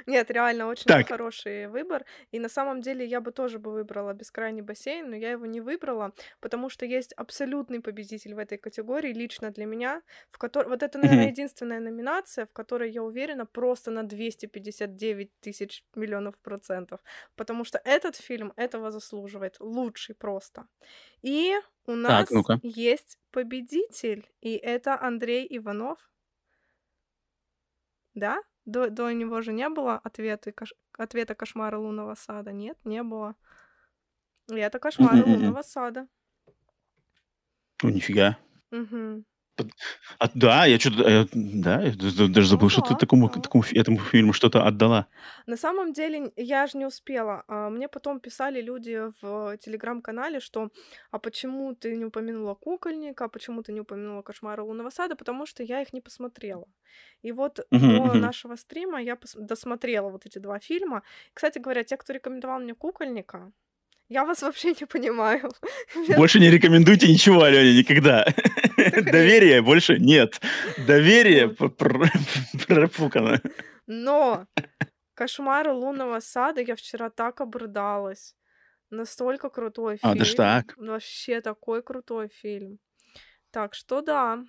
Нет, реально очень Так. хороший выбор. И на самом деле я бы тоже бы выбрала бескрайний бассейн, но я его не выбрала, потому что есть абсолютный победитель в этой категории лично для меня, в которой вот это, наверное, единственная номинация, в которой я уверена просто на 259 тысяч миллионов процентов, потому что этот фильм этого заслуживает, лучший просто. И у нас ну-ка. есть победитель, и это Андрей Иванов. Да? До, до него же не было ответа, кош- ответа кошмара лунного сада. Нет, не было. И это Мгм-мгм. лунного сада. Ну, нифига. Мгм. А, да, я что-то, да, я даже забыл, что ты такому, такому этому фильму что-то отдала. На самом деле я же не успела. А, Мне потом писали люди в телеграм-канале, что а почему ты не упомянула кукольника, а почему ты не упомянула кошмара лунного сада, потому что я их не посмотрела. И вот Мгм, до нашего стрима я досмотрела вот эти два фильма. Кстати говоря, те, кто рекомендовал мне кукольника, я вас вообще не понимаю. Больше не рекомендуйте ничего, Алене, никогда. хрень. Доверия больше нет. Доверие пропукано. Но кошмары лунного сада я вчера так обрыдалась. Настолько крутой А, фильм. даже так? Вообще такой крутой фильм. Так что да.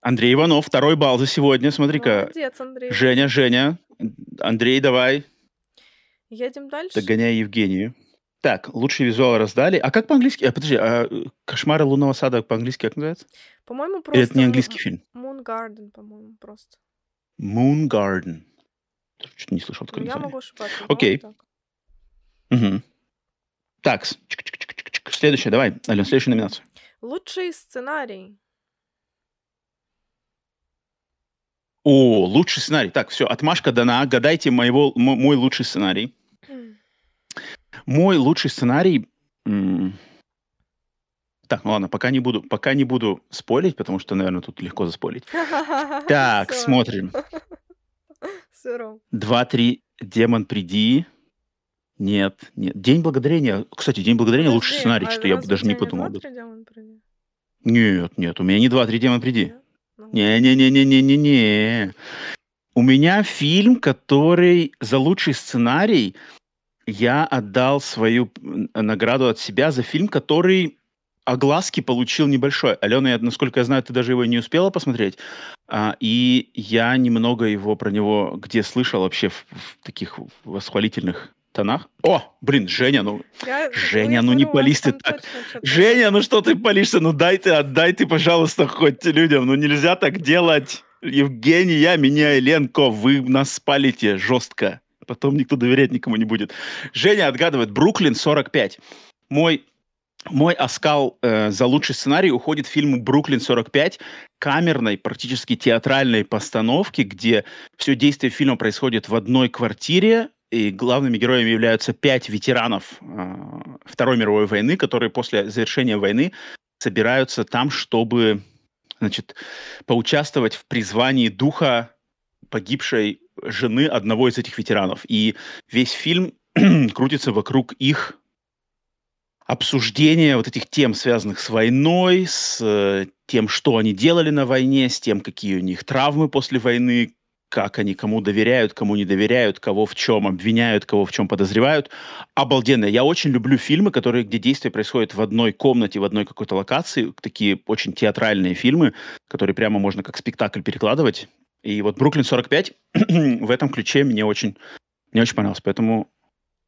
Андрей Иванов, второй балл за сегодня. Смотри-ка. Молодец, Андрей. Женя, Женя. Андрей, давай. Едем дальше. Догоняй Евгению. Так, лучший визуал раздали. А как по-английски? А, подожди, а э, «Кошмары лунного сада» по-английски как называется? По-моему, Или просто... это не английский фильм? Moon Garden, по-моему, просто. Moon Garden. Что-то не слышал Ну, такое я название. могу ошибаться. Окей. по-моему, так. Мгм. Так, с- чик-чик-чик-чик-чик. следующая, давай, Ален, следующая номинация. Лучший сценарий. О, лучший сценарий. Так, все, отмашка дана. Гадайте моего, мой лучший сценарий. Мой лучший сценарий... Так, ну ладно, пока не буду, пока не буду спорить, потому что, наверное, тут легко заспорить. Так, смотрим. Два-три, демон, приди. Нет, нет. День благодарения. Кстати, День благодарения лучший Подожди, сценарий, а что я бы даже не подумал. этом. демона приди? Нет, нет, у меня не два-три демон, приди. Ну, Не-не-не-не-не-не. У меня фильм, который за лучший сценарий я отдал свою награду от себя за фильм, который огласки получил небольшой. Алена, я, насколько я знаю, ты даже его не успела посмотреть. А, и я немного его про него где слышал вообще в, в таких восхвалительных тонах. О, блин, Женя, ну я- Женя, я ну не пались ты так. Женя, ну что ты палишься? Ну дай ты, отдай ты, пожалуйста, хоть людям. Ну нельзя так делать. Евгения, меня, Ленко, вы нас спалите жестко. Потом никто доверять никому не будет. Женя отгадывает. Бруклин 45. Мой, мой оскал э, за лучший сценарий уходит фильму «Бруклин 45», камерной, практически театральной постановки, где все действие фильма происходит в одной квартире, и главными героями являются пять ветеранов э, Второй мировой войны, которые после завершения войны собираются там, чтобы значит, поучаствовать в призвании духа погибшей жены одного из этих ветеранов. И весь фильм крутится вокруг их обсуждения вот этих тем, связанных с войной, с э, тем, что они делали на войне, с тем, какие у них травмы после войны, как они кому доверяют, кому не доверяют, кого в чем обвиняют, кого в чем подозревают. Обалденно. Я очень люблю фильмы, которые, где действие происходит в одной комнате, в одной какой-то локации. Такие очень театральные фильмы, которые прямо можно как спектакль перекладывать. И вот «Бруклин 45» в этом ключе мне очень, мне очень понравился. Поэтому,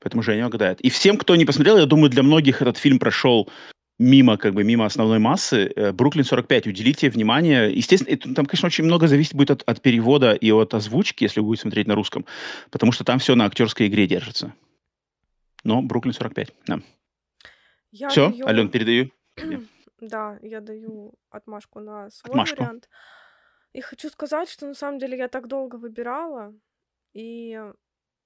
поэтому Женя угадает. И всем, кто не посмотрел, я думаю, для многих этот фильм прошел мимо, как бы, мимо основной массы. Э, «Бруклин 45», уделите внимание. Естественно, это- там, конечно, очень много зависит будет от, от перевода и от озвучки, если вы будете смотреть на русском, потому что там все на актерской игре держится. Но «Бруклин 45», да. Я Все, даю- Ален, передаю. Да, я даю отмашку на свой Отмашку. вариант. И хочу сказать, что на самом деле я так долго выбирала, и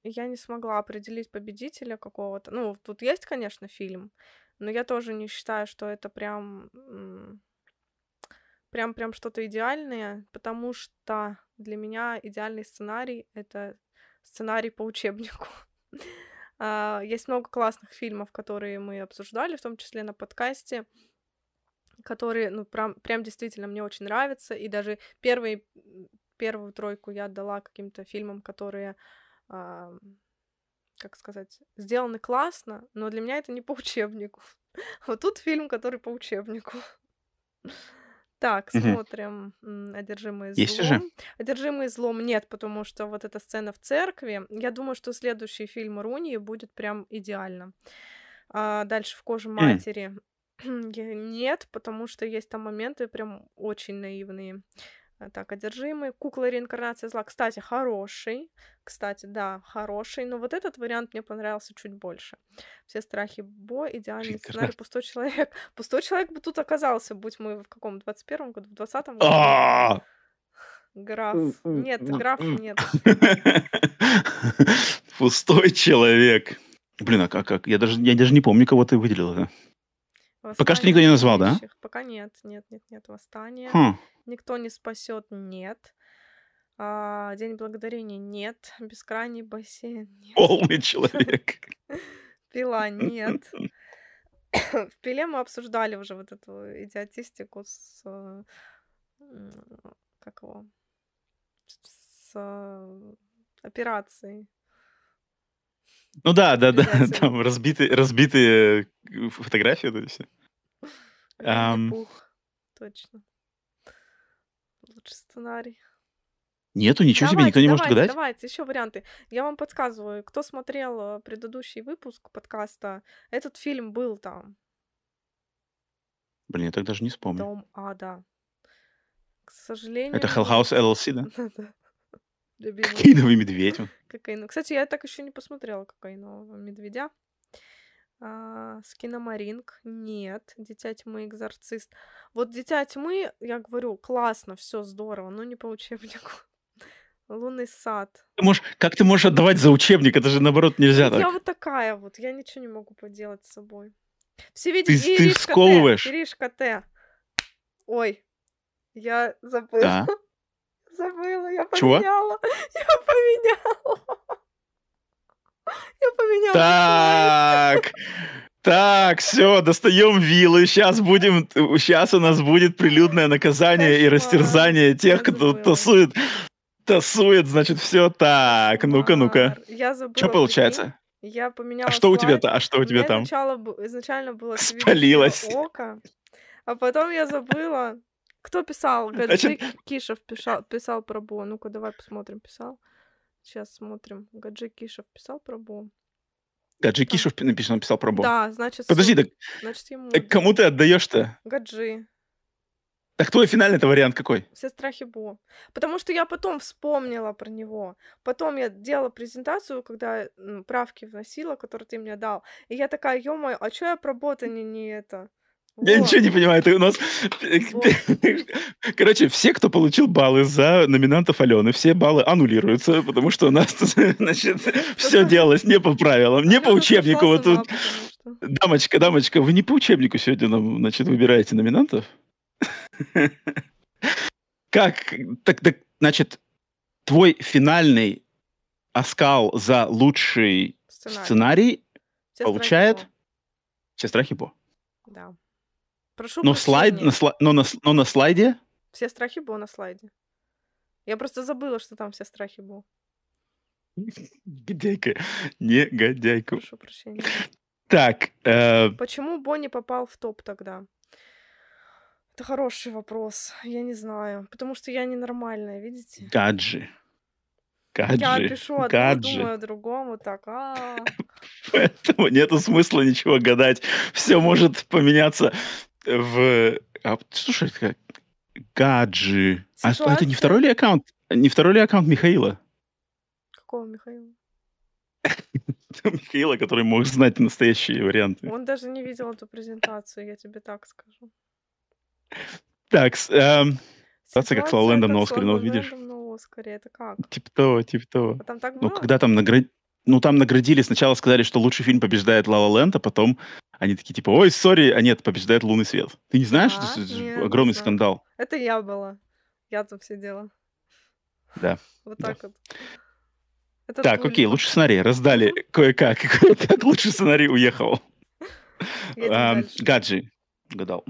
я не смогла определить победителя какого-то. Ну, тут есть, конечно, фильм, но я тоже не считаю, что это прям прям прям что-то идеальное, потому что для меня идеальный сценарий это сценарий по учебнику. А, Есть много классных фильмов, которые мы обсуждали, в том числе на подкасте, которые, ну, прям, прям действительно мне очень нравятся. И даже первый, м, первую тройку я отдала каким-то фильмам, которые, а, как сказать, сделаны классно, но для меня это не по учебнику. Вот тут фильм, который по учебнику. Так, смотрим. Одержимые Есть уже? злом. Одержимые злом нет, потому что вот эта сцена в церкви. Я думаю, что следующий фильм Руни будет прям идеально. А дальше в коже матери нет, потому что есть там моменты прям очень наивные. А, Так, одержимый. Кукла реинкарнация зла. Кстати, хороший. Кстати, да, хороший. Но вот этот вариант мне понравился чуть больше. Все страхи Бо, идеальный сценарий, пустой человек. Пустой человек бы тут оказался, будь мы в каком, 21-м году, в 20-м году. А! Граф. Нет, граф нет. Пустой человек. Блин, а как, как? Я даже, я даже не помню, кого ты выделила. Да? Пока что Восстание никто не назвал, да? Пока нет, нет, нет, нет. Восстание. Хм. Никто не спасет, нет. А, День благодарения нет. Бескрайний бассейн нет. Полный человек. Пила нет. В пиле мы обсуждали уже вот эту идиотистику с как его с э, операцией. Ну да, да, да. Там разбитые, разбитые э, фотографии. всё. Ам. Винни-Пух. Точно. Лучший сценарий. Нету, ничего себе, никто Давайте, не может давайте, гадать? давайте, еще варианты. Я вам подсказываю, кто смотрел э, предыдущий выпуск подкаста, этот фильм был там. Блин, я так даже не вспомню. Дом ада. К сожалению, Это Hell. House LLC, да? Да-да. Любимый Кокаиновый медведь. кокаин. Кстати, я так еще не посмотрела кокаинового медведя. А, Скиномаринг. Нет. Дитя тьмы, экзорцист. Вот Дитя тьмы, я говорю, классно, все здорово, но не по учебнику. Лунный сад. Ты можешь, как ты можешь отдавать за учебник? Это же наоборот нельзя я так. вот такая вот, я ничего не могу поделать с собой. Все Ты, видите, ты Иришка Т. Иришка Т. Ой, я забыла. Да. Забыла, я Чего? поменяла. Я поменяла. Я поменяла. Так, так, все, достаем вилы. Сейчас будем, сейчас у нас будет прилюдное наказание и растерзание тех, Я кто забыла. тасует, тасует, значит, все так. Ну-ка, ну-ка. Я забыла, Что получается? Я поменяла А что у тебя-то? А что у У тебя там? изначально, изначально было Спалилось. око, а потом я забыла. Кто писал? Гаджи Кишев писал, писал про Бо. Ну-ка, давай посмотрим, писал. Сейчас смотрим. Гаджи Кишев писал про Бо. Гаджи Кишев написал, написал про Бо. Да, значит, Подожди, так, значит ему. так кому ты отдаешь-то? Гаджи. Так твой финальный-то вариант какой? Все страхи Бо. Потому что я потом вспомнила про него. Потом я делала презентацию, когда правки вносила, которые ты мне дал. И я такая, ё а чё я про бота не, не это? Я ничего не понимаю. Ты у нас... Короче, все, кто получил баллы за номинантов Алены, все баллы аннулируются, потому что у нас, значит, все делалось не по правилам, не по учебнику. Вот тут, дамочка, дамочка, вы не по учебнику сегодня нам, значит, выбираете номинантов? Как? Так, так, значит, твой финальный оскал за лучший Сценарий. сценарий Все страхи получает Бо. все страхи Бо. Да. Прошу Но, слайд, на, сла- но, на, но на слайде Все страхи Бо на слайде. Я просто забыла, что там все страхи Бо. Негодяйка. Негодяйка. Прошу прощения. Так, э, Почему Бо не попал в топ тогда? Это хороший вопрос. Я не знаю. Потому что я ненормальная, видите? гаджи. Я Гаджи. пишу одно, гаджи. думаю о другом, вот так. а Поэтому нету смысла ничего гадать. Все может поменяться в... а, слушай, это. Гаджи. А что, это не Ситуация- второй ли аккаунт? Не второй ли аккаунт Михаила? Какого Михаила? Михаила, который мог знать настоящие варианты. Он даже не видел эту презентацию, я тебе так скажу. Так, эм, Ситуация как с как на Оскаре, La ну, видишь? На Оскаре, это как? типа того, типа того. А там так Ну, когда там наградили... Ну, там наградили, сначала сказали, что лучший фильм побеждает «Ла Ла Ленд», а потом они такие, типа, ой, сори, а нет, побеждает «Лунный свет». Ты не знаешь, Да, что это огромный знаю. скандал? Это я была. Я там сидела. Да. Вот Да. так вот. Это Так, окей, лучший сценарий. Раздали кое-как. Кое-как лучший сценарий уехал. Гаджи. Гадал.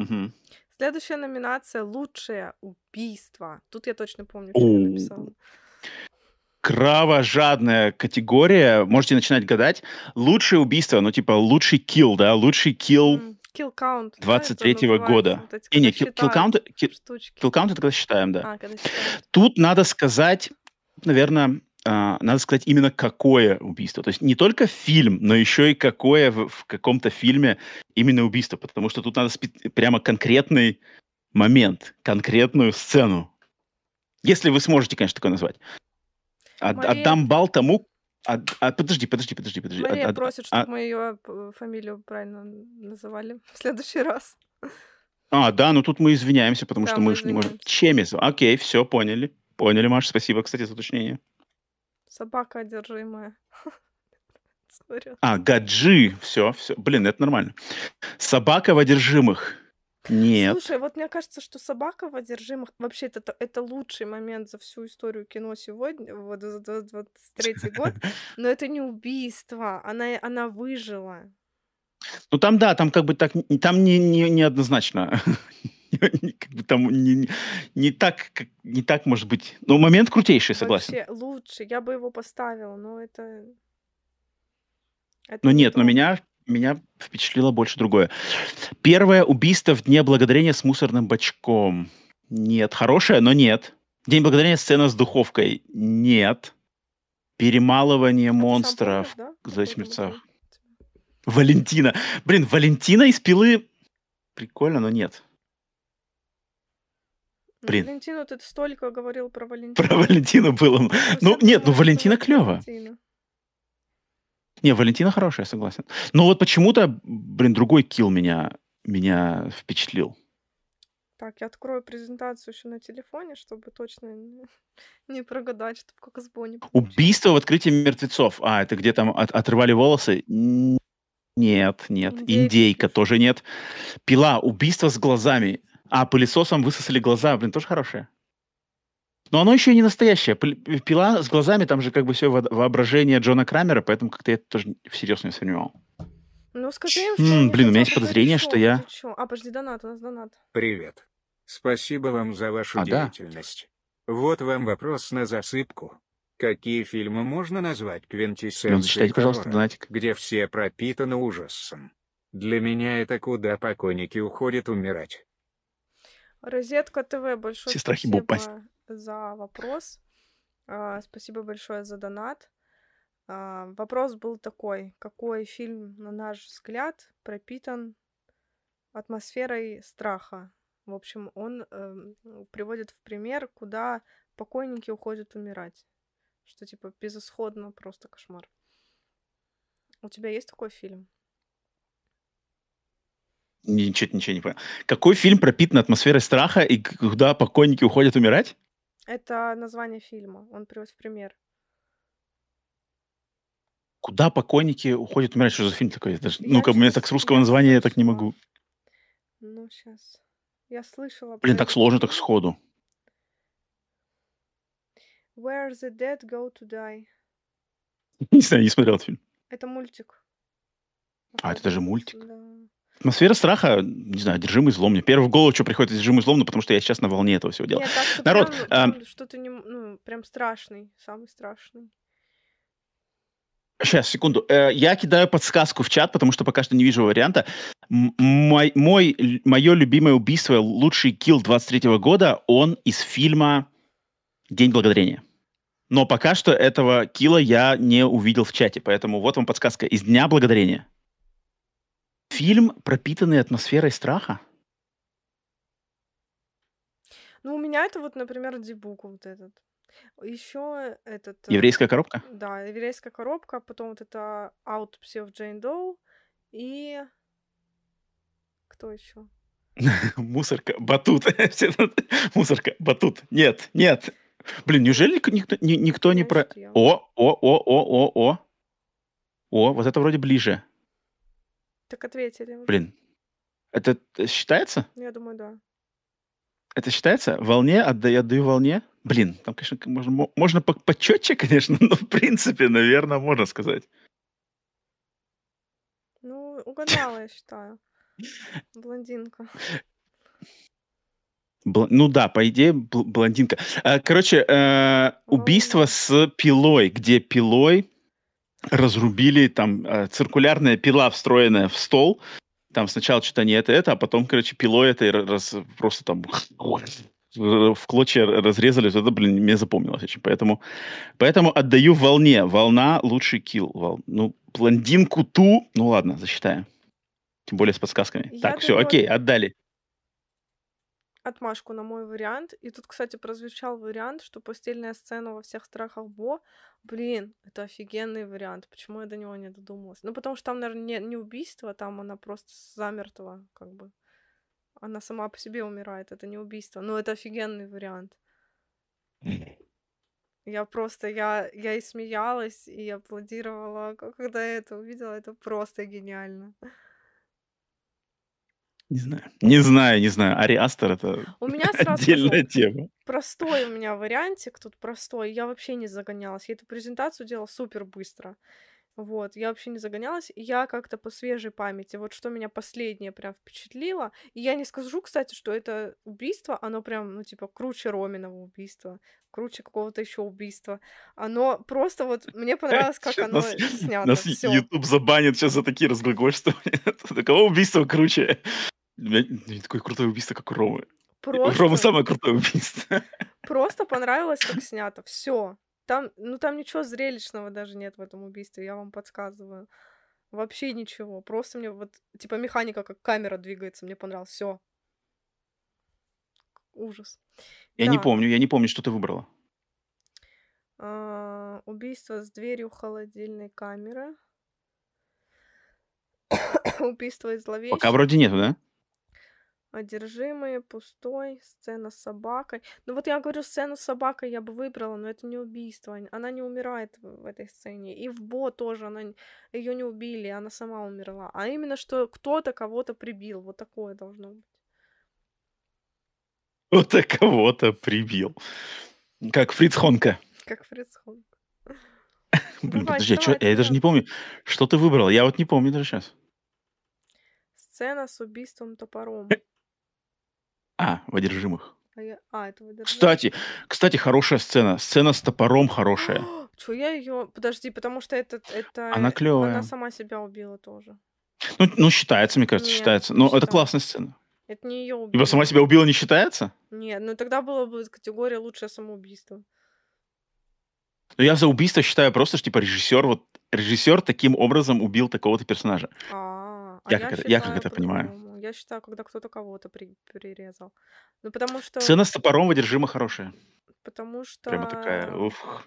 Следующая номинация «Лучшее убийство». Тут я точно помню, что я написала. Кровожадная категория. Можете начинать гадать. Лучшее убийство, ну, типа, лучший килл, да? Лучший килл Kill count. да, это 23-го называется, года. вот эти, Не, не, kill, kill count, kill, kill count это когда считаем, да. А, когда считают. Тут надо сказать, наверное, а, надо сказать именно какое убийство. То есть не только фильм, но еще и какое в, в каком-то фильме именно убийство. Потому что тут надо прямо конкретный момент, конкретную сцену. Если вы сможете, конечно, такое назвать. От- Мария- Отдам бал тому... от- а, подожди, подожди, подожди, подожди. Мария от- просит, а- чтобы мы ее фамилию правильно называли в следующий раз. А, да, ну тут мы извиняемся, потому Да, что мы мы же не можем... Чемис. Окей, все, поняли. Поняли, Маш, спасибо, кстати, за уточнение. Собака одержимая. А, гаджи. Все, все. Блин, это нормально. Собака в одержимых. Нет. Слушай, вот мне кажется, что собака в одержимых вообще это, это лучший момент за всю историю кино сегодня, вот за 23 год, но это не убийство, она, она выжила. Ну там, да, там как бы так, там не, не. Не- как бы Там не, не- не так, как- не так может быть. Ну, момент крутейший, согласен. Вообще лучше, я бы его поставила, но это... это Но не нет, но то. меня, меня впечатлило больше другое. Первое убийство в Дне Благодарения с мусорным бачком. Нет. Хорошая, но нет. День благодарения сцена с духовкой. Нет. Перемалывание сам монстров. помнишь, да? в Какой «Зайчьих был мерцах». день? Валентина. Блин, Валентина из пилы. Прикольно, но нет. Ну, Блин. Валентину ты столько говорил про Про Валентину. Валентину было. Ну, все нет, ну Валентина это клево. Валентина. Не, Валентина хорошая, согласен. Но вот почему-то, блин, другой килл меня, меня впечатлил. Так, я открою презентацию еще на телефоне, чтобы точно не, не прогадать, чтобы как с Бонни получилось. Убийство в открытии мертвецов. А, это где там от- отрывали волосы? Нет, нет. Индейка Индейка тоже нет. Пила. Убийство с глазами. А, пылесосом высосали глаза. Блин, тоже хорошее. Но оно еще и не настоящее. Пл- Пила с глазами, там же как бы все воображение Джона Крамера, поэтому как-то я это тоже всерьез не воспринимал. Ну, скажи им, что М, они блин, у меня есть подозрение, что я-? А, подожди, донат, у нас донат. Привет. Спасибо вам за вашу А, да. деятельность. Вот вам вопрос на засыпку. Какие фильмы можно назвать Ну, квинтэссенцией зачитайте, пожалуйста, донатик. где все пропитаны ужасом? Для меня это куда покойники уходят умирать. Розетка ТВ, большое Все страхи спасибо будут пасть. За вопрос. А, спасибо большое за донат. А, вопрос был такой. Какой фильм, на наш взгляд, пропитан атмосферой страха? В общем, он эм, приводит в пример, куда покойники уходят умирать. Что типа безысходно, просто кошмар. У тебя есть такой фильм? Ничего, ничего не понял. Какой фильм пропитан атмосферой страха и куда покойники уходят умирать? Это название фильма. Он приводит в пример. Куда покойники уходят умирать? Что за фильм такой? Я Ну-ка, чё-то так с русского названия я так не могу. Ну, сейчас. Я слышала Блин, так сложно, так сходу. Where the dead go to die. Не знаю, не смотрел этот фильм. Это мультик. А, это даже мультик. Да. Атмосфера страха, не знаю, одержимый злом. Мне первое в голову, что приходит, одержимый злом, ну, потому что я сейчас на волне этого всего дела. Нет, так Народ, прям, а, прям что-то не, ну, прям страшный, самый страшный. Сейчас, секунду. Э, Я кидаю подсказку в чат, потому что пока что не вижу варианта. Мой, мой, мое любимое убийство, лучший килл 23 года, он из фильма «День благодарения». Но пока что этого килла я не увидел в чате, поэтому вот вам подсказка. Из Дня благодарения. Фильм, пропитанный атмосферой страха? Ну, у меня это вот, например, Дибук вот этот. Еще этот... э, Еврейская коробка? Да, еврейская коробка, потом вот это Autopsy of Jane Doe и... Кто еще? Мусорка, батут. Все тут- Мусорка, батут. Нет, нет. Блин, неужели ник- никто, ни- никто не про... Я. О, о, о, о, о, о. О, вот это вроде ближе. Так ответили. уже. Блин. Это э, считается? Я думаю, да. Это считается? Волне? Отдаю, отдаю волне? Блин, там, конечно, можно, мо- можно по- почетче, конечно, но в принципе, наверное, можно сказать. Ну, угадала, я считаю. Блондинка. Бл- ну да, по идее, бл- блондинка. А, Короче, э, убийство с пилой, где пилой разрубили, там, э, циркулярная пила, встроенная в стол. Там сначала что-то не это, это, а потом, короче, пилой это раз, просто там в клочья разрезали. Это, блин, мне запомнилось очень. Поэтому, поэтому отдаю волне. Волна лучший килл. Вол- Ну, блондинку ту, ну ладно, засчитаем. Тем более с подсказками. Я так, все, даю- окей, отдали. Отмашку на мой вариант. И тут, кстати, прозвучал вариант, что постельная сцена во всех страхах Бо. Блин, это офигенный вариант. Почему я до него не додумалась? Ну, потому что там, наверное, не, не убийство, там она просто замертва, как бы. Она сама по себе умирает, это не убийство. Но это офигенный вариант. Я просто, я, я и смеялась, и аплодировала, когда я это увидела. Это просто гениально. Не знаю. Не знаю, не знаю. Ари Астер это У меня сразу отдельная скажу, тема. простой у меня вариантик, тут простой. Я вообще не загонялась. Я эту презентацию делала супер быстро. Вот, я вообще не загонялась. И я как-то по свежей памяти, вот что меня последнее прям впечатлило. И я не скажу, кстати, что это убийство, оно прям, ну, типа, круче Роминого убийства, круче какого-то еще убийства. Оно просто вот, мне понравилось, как оно нас, снято. нас Всё. YouTube забанит сейчас за такие разглагольствования. Такого убийства круче. Не такое крутое убийство, как у Ромы. Просто самое крутое убийство. просто понравилось, как снято. Всё. Там, ну, там ничего зрелищного даже нет в этом убийстве, я вам подсказываю. Вообще ничего. Просто мне вот, типа, механика, как камера двигается, мне понравилось. Всё. Ужас. Я не Так. помню, я не помню, что ты выбрала. А, убийство с дверью холодильной камеры. Убийство из Пока зловещих. вроде нету, да? Одержимые, пустой, сцена с собакой. Ну вот я говорю, сцену с собакой я бы выбрала, но это не убийство. Она не умирает в этой сцене. И в Бо тоже она ее не убили, она сама умерла. А именно, что кто-то кого-то прибил. Вот такое должно быть. Кто-то кого-то прибил. Как Фриц Хонка. Как Фриц Хонг. Блин, Давайте, подожди, а чё- давайте, я даже не помню, что ты выбрал. Я вот не помню даже сейчас. Сцена с убийством топором. А, в одержимых. А, я... а это выдержать? Кстати, кстати, хорошая сцена. Сцена с топором хорошая. Чё я ее? Подожди, потому что это это Она э, клевая. Она сама себя убила тоже. Ну, ну, считается, мне кажется, Нет, считается. Но это считается. классная сцена. Это не ее Ибо убила. сама себя убила не считается? Нет, ну тогда была бы категория лучшее самоубийство. Ну, я за убийство считаю просто, что, типа, режиссер, вот, режиссер таким образом убил такого-то персонажа. А, а Я я, как это- я как считаю это понимаю. Я считаю, когда кто-то кого-то при- прирезал. Ну потому что, Сцена с топором в одержимо хорошая. потому что, Прямо такая, уф.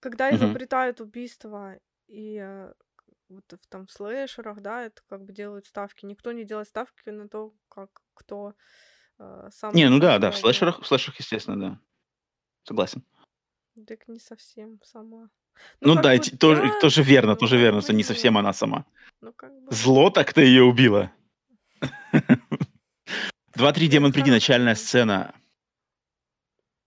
когда изобретают убийство и э, вот в там в слэшерах, да, это как бы делают ставки. Никто не делает ставки на то, как кто э, сам Не, ну да, да, в слэшерах, в слэшерах, естественно, да. Согласен. Так не совсем сама. Ну, как да, бы тоже, да, тоже верно, ну, тоже верно, что не совсем она сама. Ну как бы. Зло так-то ее убило. Два-три демон приди, начальная сцена.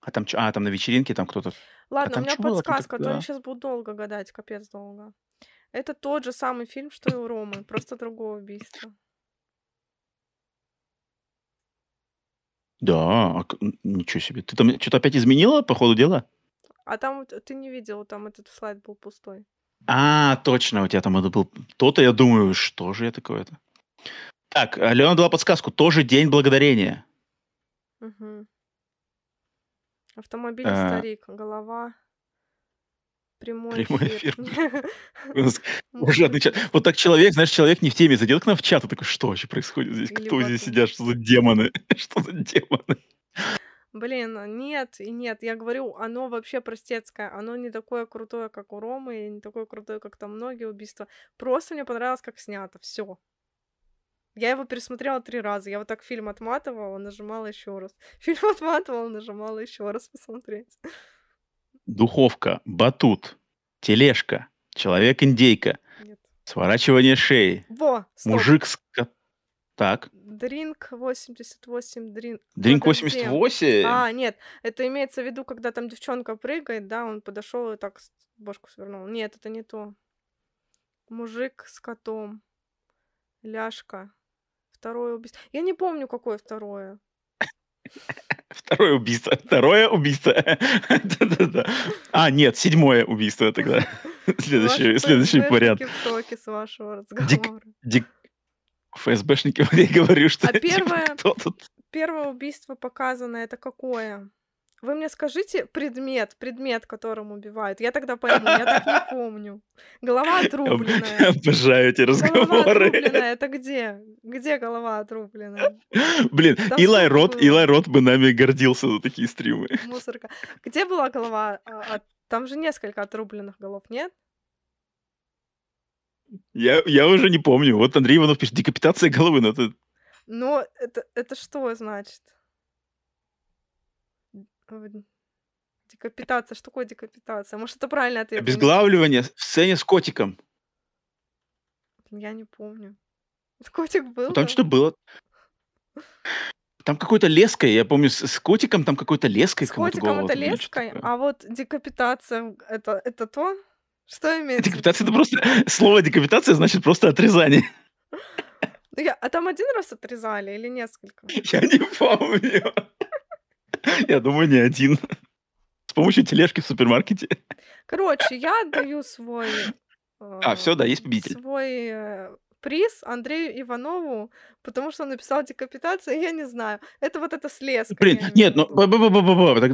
А там, а, там на вечеринке там кто-то... Ладно, у там меня подсказка, а то они сейчас будут долго гадать, капец долго. Это тот же самый фильм, что и у Ромы, просто другое убийство. Да, а ничего себе. Ты там что-то опять изменила по ходу дела? А там ты не видел, там этот слайд был пустой. А, точно, у тебя там это был... То-то я думаю, что же я такое-то? Так, Алена дала подсказку. Тоже День Благодарения. Мгм. Автомобильный А. старик, голова, прямой, Прямой эфир. У нас Жадный чат. Вот так человек, знаешь, человек не в теме зайдет к нам в чат и такой, что вообще происходит здесь? Кто здесь сидят? Что за демоны? Что за демоны? Блин, а нет и нет. Я говорю, оно вообще простецкое. Оно не такое крутое, как у Ромы, и не такое крутое, как там многие убийства. Просто мне понравилось, как снято. Все. Я его пересмотрела три раза. Я вот так фильм отматывала, нажимала еще раз. Фильм отматывала, нажимала еще раз посмотреть. Духовка, батут, тележка, человек-индейка, Нет. сворачивание шеи, Во, стоп. мужик с... ко- Так, Дринк 88, дринк. Дринк Подожди. 88. А, нет, это имеется в виду, когда там девчонка прыгает, да, он подошел и так бошку свернул. Нет, это не то. Мужик с котом. Ляжка. Второе убийство. Я не помню, какое второе. Второе убийство. Второе убийство. А, нет, седьмое убийство тогда. Следующий, следующий вариант. С вашего разговора. ФСБшники, вот я говорю, что А типа, первое- кто тут? Первое убийство показано, это какое? Вы мне скажите предмет, предмет, которым убивают. Я тогда пойму, я так не помню. Голова отрубленная. Обожаю эти Голова разговоры. отрубленная, это где? Где голова отрубленная? Блин, Там Илай Рот, было? Илай Рот бы нами гордился за такие стримы. Мусорка. Где была голова? А, а, Там же несколько отрубленных голов, нет? Я, я уже не помню. Вот Андрей Иванов пишет, декапитация головы. Но это Но это, это что значит? Декапитация. Что такое декапитация? Может, это правильный ответ? Обезглавливание в сцене с котиком. Я не помню. Котик был? Ну, Там да? что было? Там какой-то леской, я помню, с, с котиком там какой-то леской С котиком это леской, а вот декапитация это, это то? Что имеется? Декапитация это просто... Слово декапитация значит просто отрезание. Ну, я- А там один раз отрезали или несколько? Я не помню. Я думаю, не один. С помощью тележки в супермаркете. Короче, я отдаю свой... А, э, все, да, есть победитель. Свой э, приз Андрею Иванову, потому что он написал декапитацию, я не знаю. Это вот это слезка. Блин, нет, ну,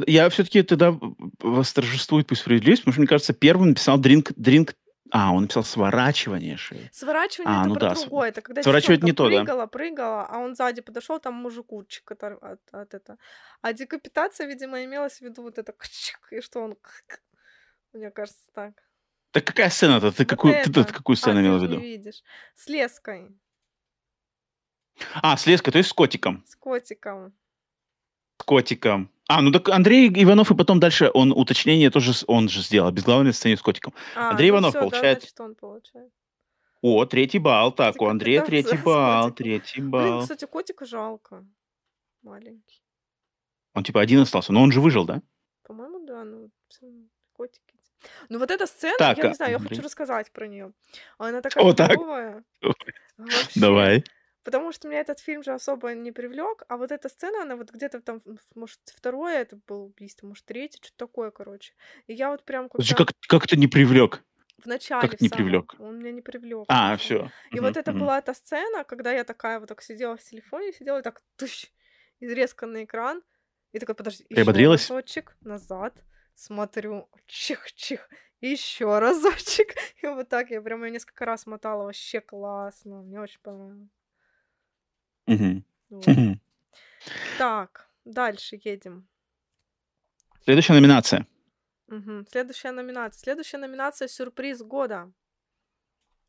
я все-таки тогда восторжествует пусть справедливость, потому что, мне кажется, первым написал дринк, дринк, а, он написал сворачивание шеи. Сворачивание А, это ну про да, другое. Это когда сворачивать не то, да. прыгала, прыгала, а он сзади подошел, там мужику чик отор- от, от это. А декапитация, видимо, имелась в виду вот это и что он мне кажется так. Так какая сцена-то? Ты какую, ты это. какую А, сцену ты имела в виду? видишь. С леской, А, слезка, то есть с котиком. с котиком. С котиком. А, ну так Андрей Иванов и потом дальше он уточнение тоже с- он же сделал. Обезглавленная сцене с котиком. А, Андрей ну Иванов да, получает- значит, он получает. О, третий балл. Так, у Андрея третий с балл. Третий Блин, балл. кстати, котика жалко. Маленький. Он типа один остался, но он же выжил, да? По-моему, да, ну, котики. Ну вот эта сцена, Так, я а, не знаю, я хочу рассказать про нее. Она такая О, так. Вообще. Давай. Потому что меня этот фильм же особо не привлек, а вот эта сцена, она вот где-то там, может, второе это было убийство, может, третье, что-то такое, короче. И я вот прям когда как, как это не привлек? в начале как не самом, привлек? он меня не привлек. А, все. И вот это была эта сцена, когда я такая вот так сидела в телефоне, сидела и так тыщ, и резко на экран, и такая, подожди, еще разочек назад, смотрю, чих-чих, еще разочек. И вот так я прям её несколько раз мотала, вообще классно, мне очень понравилось. Вот. Так, дальше едем. Следующая номинация. Следующая номинация. Следующая номинация «Сюрприз года».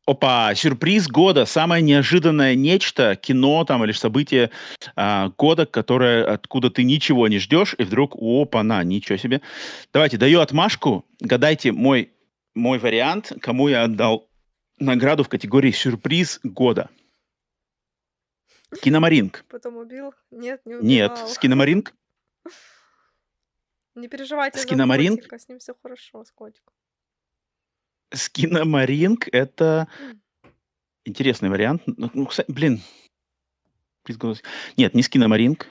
Опа, сюрприз года, самое неожиданное нечто, кино там или событие а, года, которое откуда ты ничего не ждешь, и вдруг, опа, на, ничего себе. Давайте, даю отмашку, гадайте мой, мой вариант, кому я отдал награду в категории сюрприз года. Киномаринг. Потом убил? Нет, не Нет, убивал. Скиномаринг. Не переживайте за Скиномаринг? котика, с ним все хорошо, с котиком. Скиномаринг — это интересный вариант. Ну, ну, кстати, блин. Нет, не скиномаринг.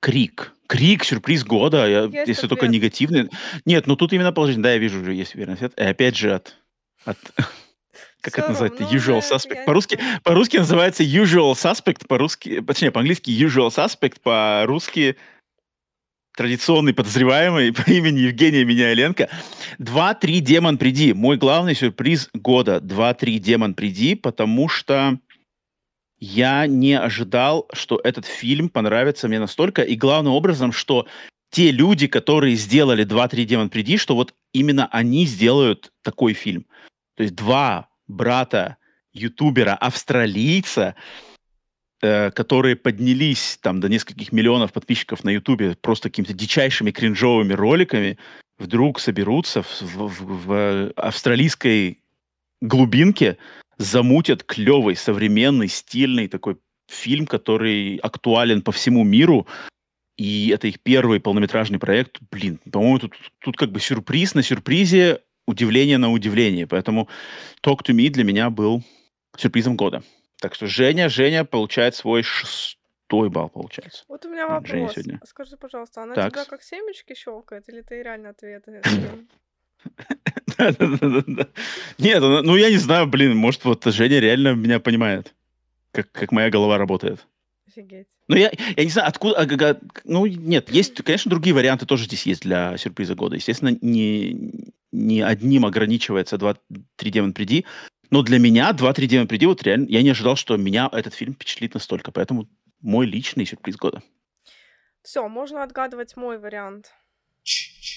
Крик. Крик, сюрприз года. Я- Есть если только ответ. негативный. Нет, ну тут именно положительный. Да, я вижу уже, есть верный ответ. И опять же от... от как Всё это называется? равно Usual suspect. я По-русски, по-русски называется usual suspect, по-русски, точнее, по-английски usual suspect, по-русски традиционный подозреваемый по имени Евгения Миняйленко. 2-3 демон приди. Мой главный сюрприз года. 2-3 демон приди, потому что я не ожидал, что этот фильм понравится мне настолько. И главным образом, что те люди, которые сделали 2-3 демон приди, что вот именно они сделают такой фильм. То есть два брата ютубера австралийца, которые поднялись там до нескольких миллионов подписчиков на ютубе просто какими-то дичайшими кринжовыми роликами, вдруг соберутся в, в- в- в австралийской глубинке, замутят клевый, современный, стильный такой фильм, который актуален по всему миру. И это их первый полнометражный проект. Блин, по-моему, тут, тут как бы сюрприз на сюрпризе, удивление на удивление. Поэтому Talk to Me для меня был сюрпризом года. Так что Женя, Женя получает свой шестой балл, получается. Вот у меня М, Женя вопрос. сегодня. Скажи, пожалуйста, она Так. тебя как семечки щелкает, или ты реально ответы? Нет, ну я не знаю, блин, может, вот Женя реально меня понимает, как, как моя голова работает. Офигеть. Ну, я, я не знаю, откуда... а, Ну, нет, есть, конечно, другие варианты тоже здесь есть для сюрприза года. Естественно, не, не одним ограничивается 2-3 демон приди, но для меня 2-3 демон приди, вот реально, я не ожидал, что меня этот фильм впечатлит настолько, поэтому мой личный сюрприз года. Все, можно отгадывать мой вариант.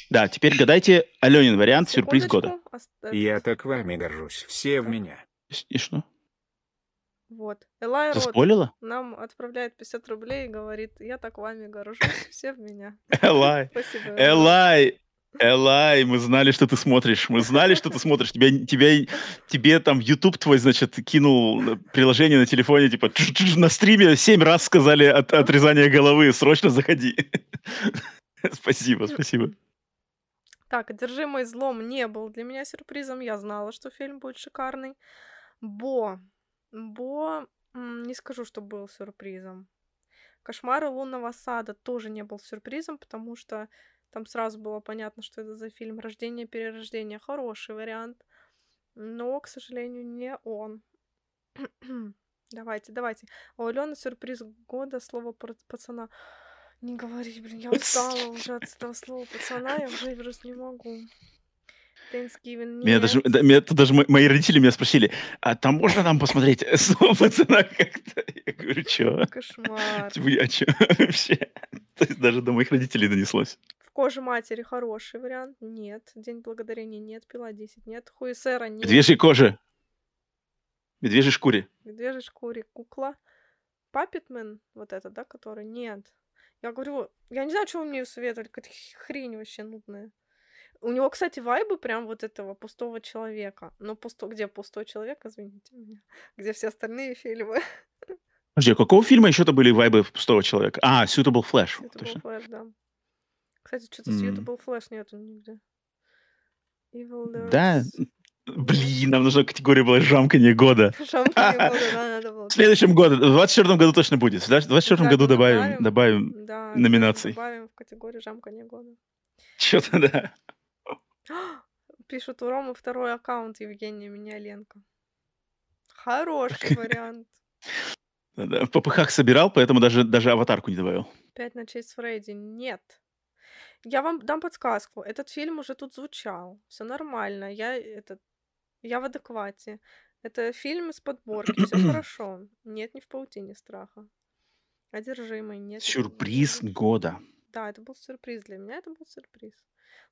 Да, теперь гадайте Аленин вариант сюрприз года. Ос- это- Я так вами горжусь. Все в меня. И что? Вот. Элай Рот Заспойлила? нам отправляет 50 рублей и говорит, я так вами горжусь, все в меня. Элай, Спасибо. Элай, Элай, мы знали, что ты смотришь. Мы знали, что ты смотришь. Тебя, тебя, тебе там YouTube твой, значит, кинул приложение на телефоне, типа, «Чш-чш, на стриме семь раз сказали от, отрезание головы, срочно заходи. Спасибо, спасибо. Так, «Одержимый злом» не был для меня сюрпризом. Я знала, что фильм будет шикарный. Бо. Бо, не скажу, что был сюрпризом. «Кошмары лунного сада» тоже не был сюрпризом, потому что там сразу было понятно, что это за фильм. «Рождение, перерождение» — хороший вариант. Но, к сожалению, не он. Давайте, давайте. У Алены сюрприз года, слово пацана. Не говори, блин, я устала уже от этого слова пацана, я уже просто не могу. Thanksgiving Меня даже, да, меня тут даже мо- мои родители меня спросили, а там можно нам посмотреть слово пацана как-то? Я говорю, чё? Кошмар. Типа, а чё вообще? То есть даже до моих родителей донеслось. В коже матери хороший вариант. Нет. День благодарения нет. Пила 10 нет. Хуесера нет. Медвежьей кожи. Медвежьей шкуре. Медвежьей шкуре кукла. Паппетмен, вот это, да, который? Нет. Я говорю, я не знаю, что вы мне советовали, какая-то хрень вообще нудная. У него, кстати, вайбы прям вот этого пустого человека. Но пусто... где пустой человек, извините меня? Где все остальные фильмы? Подожди, а какого фильма еще-то были вайбы пустого человека? А, Suitable Flash. Suitable точно. Flash, да. Кстати, что-то М. Suitable Flash нету нигде. Evil Да, Nerds. блин, нам нужна категория была жамканье года. Не было, да, надо было. В следующем году, в 24 году точно будет. В 24 году Обязательно добавим, добавим Да, номинаций. Добавим в категорию жамканье года. что-то, да. Пишут у Ромы второй аккаунт Евгения Меняленко. Хороший вариант. В ППХ собирал, поэтому даже, даже аватарку не добавил. Пять ночей с Фредди. Нет. Я вам дам подсказку. Этот фильм уже тут звучал. Все нормально. Я этот, я в адеквате. Это фильм из подборки. Все хорошо. Нет, не в паутине страха. Одержимый. Нет. Сюрприз он. года. Да, это был сюрприз для меня. Это был сюрприз.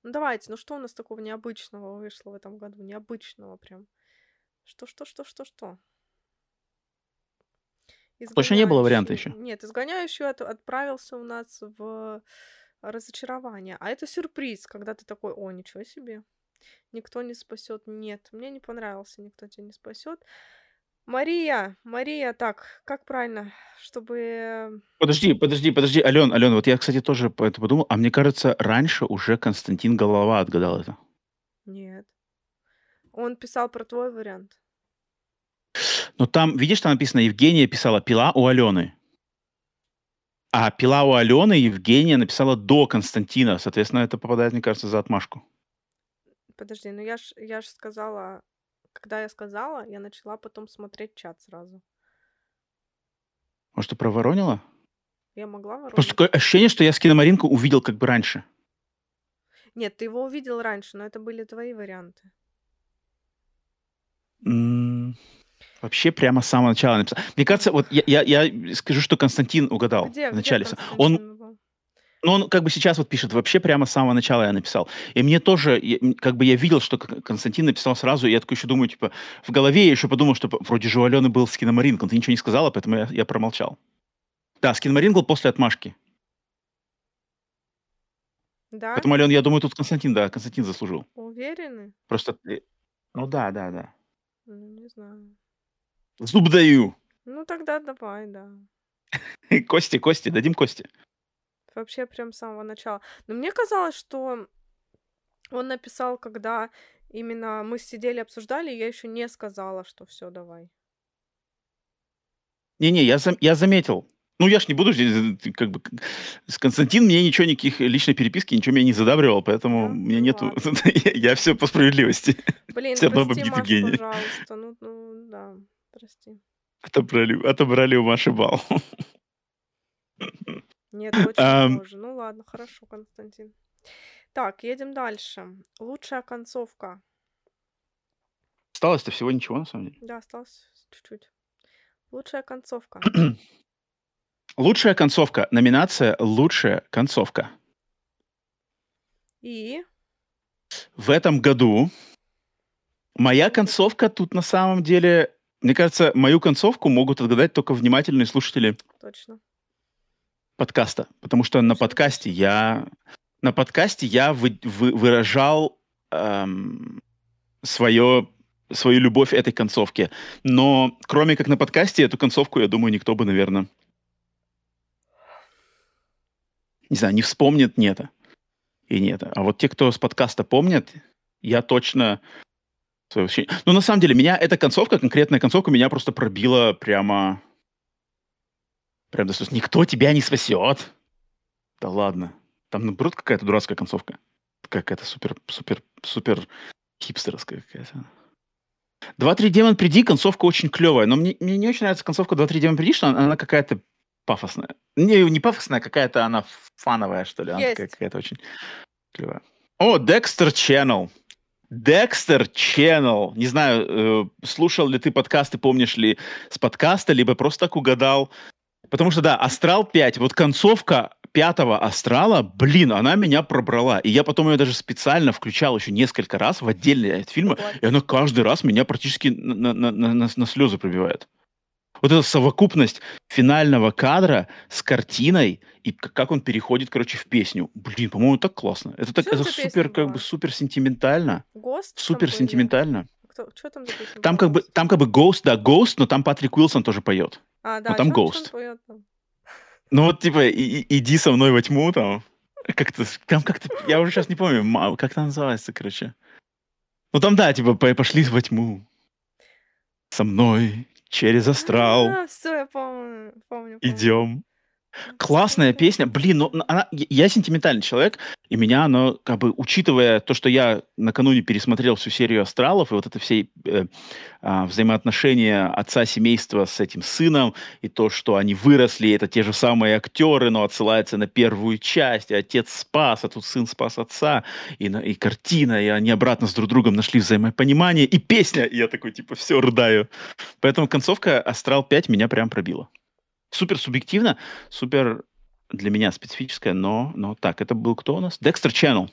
Ну давайте, ну что у нас такого необычного вышло в этом году? Необычного прям. Что, что, что, что, что? Точно не было варианта Изгоняющий- еще? Нет, изгоняющий от- отправился у нас в разочарование. А это сюрприз, когда ты такой, о, ничего себе. Никто не спасет. Нет, мне не понравился, никто тебя не спасет. Мария, Мария, так, как правильно, чтобы... Подожди, подожди, подожди, Ален, Ален, вот я, кстати, тоже по это подумал, а мне кажется, раньше уже Константин Голова отгадал это. Нет. Он писал про твой вариант. Но там, видишь, там написано, Евгения писала «Пила у Алены». А «Пила у Алены» Евгения написала до Константина. Соответственно, это попадает, мне кажется, за отмашку. Подожди, ну я ж, я ж сказала, когда я сказала, я начала потом смотреть чат сразу. Может, ты проворонила? Я могла Просто воронить? такое ощущение, что я скиномаринку увидел как бы раньше. Нет, ты его увидел раньше, но это были твои варианты. М, Вообще прямо с самого начала написал. Мне кажется, вот я, я, я скажу, что Константин угадал Где, в где начале. Он, Ну, он как бы сейчас вот пишет, вообще прямо с самого начала я написал. И мне тоже, я- как бы я видел, что Константин написал сразу, и я такой еще думаю, типа, в голове я еще подумал, что вроде же у Алены был скиномаринг, ты ничего не сказала, поэтому я, я промолчал. Да, скиномаринг был после отмашки. Да? Поэтому, Ален, я думаю, тут Константин, да, Константин заслужил. Уверены? Просто, ты- ну да, да, да. Ну, не знаю. Зуб даю. Ну, тогда давай, да. Кости, Кости, дадим Кости. Вообще прям с самого начала. Но мне казалось, что он написал, когда именно мы сидели, обсуждали, я еще не сказала, что все, давай. Не-не, я, зам- я заметил. Ну, я ж не буду здесь, э, как бы, с Константин мне ничего, никаких личной переписки, ничего меня не задабривал, поэтому Да? у меня Ну нету... ладно. я, все по справедливости. Блин, равно прости, Маш, Евгений. пожалуйста. Ну, ну, да, прости. Отобрали, отобрали у Маши бал. Нет, очень Ам. тоже. Ну ладно, хорошо, Константин. Так, едем дальше. Лучшая концовка. Осталось-то всего ничего, на самом деле. Да, осталось чуть-чуть. Лучшая концовка. Лучшая концовка. Номинация «Лучшая концовка». И В этом году моя концовка тут на самом деле... Мне кажется, мою концовку могут отгадать только внимательные слушатели точно. Подкаста, потому что на подкасте я на подкасте я вы- вы- выражал эм, свое свою любовь этой концовке, но кроме как на подкасте эту концовку, я думаю, никто бы, наверное, не знаю, не вспомнит нет и нет. А вот те, кто с подкаста помнят, я точно Ну, на самом деле, меня эта концовка, конкретная концовка, меня просто пробила прямо Прям слез. Никто тебя не спасет. Да ладно. Там, наоборот, какая-то дурацкая концовка. Какая-то супер, супер, супер хипстерская какая-то. 2-3 Демон Приди, концовка очень клевая, но мне, мне не очень нравится концовка 2-3 Демон Приди, что она, она какая-то пафосная. Не, не пафосная, а какая-то она фановая, что ли. Она Есть. какая-то очень клевая. О, Dexter Channel. Dexter Channel. Не знаю, э, слушал ли ты подкасты, помнишь ли с подкаста, либо просто так угадал. Потому что, да, Астрал 5, вот концовка пятого Астрала, блин, она меня пробрала. И я потом ее даже специально включал еще несколько раз в отдельные фильмы, и она каждый раз меня практически на, на, на, на, на слезы пробивает. Вот эта совокупность финального кадра с картиной и как он переходит, короче, в песню. Блин, по-моему, так классно. Это, так, Что это супер, как была? бы, супер сентиментально. Гост Супер были? Кто, что там за песня Там как бы, там как бы Ghost, да, Ghost, но там Патрик Уилсон тоже поет. А, да, там чё он- чё он Ghost. поёт там? Ну вот, типа, и- иди со мной во тьму, там. Как-то, там как-то, я уже сейчас не помню, как это называется, короче. Ну там, да, типа, по- пошли во тьму. Со мной через астрал А, все, я помню, помню. помню. идем. Классная песня. Блин, ну она, я сентиментальный человек, и меня оно, как бы, учитывая то, что я накануне пересмотрел всю серию «Астралов», и вот это все э, а, взаимоотношения отца семейства с этим сыном, и то, что они выросли, это те же самые актеры, но отсылается на первую часть, и отец спас, а тут сын спас отца, и, на- и картина, и они обратно с друг другом нашли взаимопонимание, и песня, и я такой, типа, все, рыдаю. Поэтому концовка «Астрал 5» меня прям пробила супер субъективно, супер для меня специфическое, но, но так, это был кто у нас? Dexter Channel.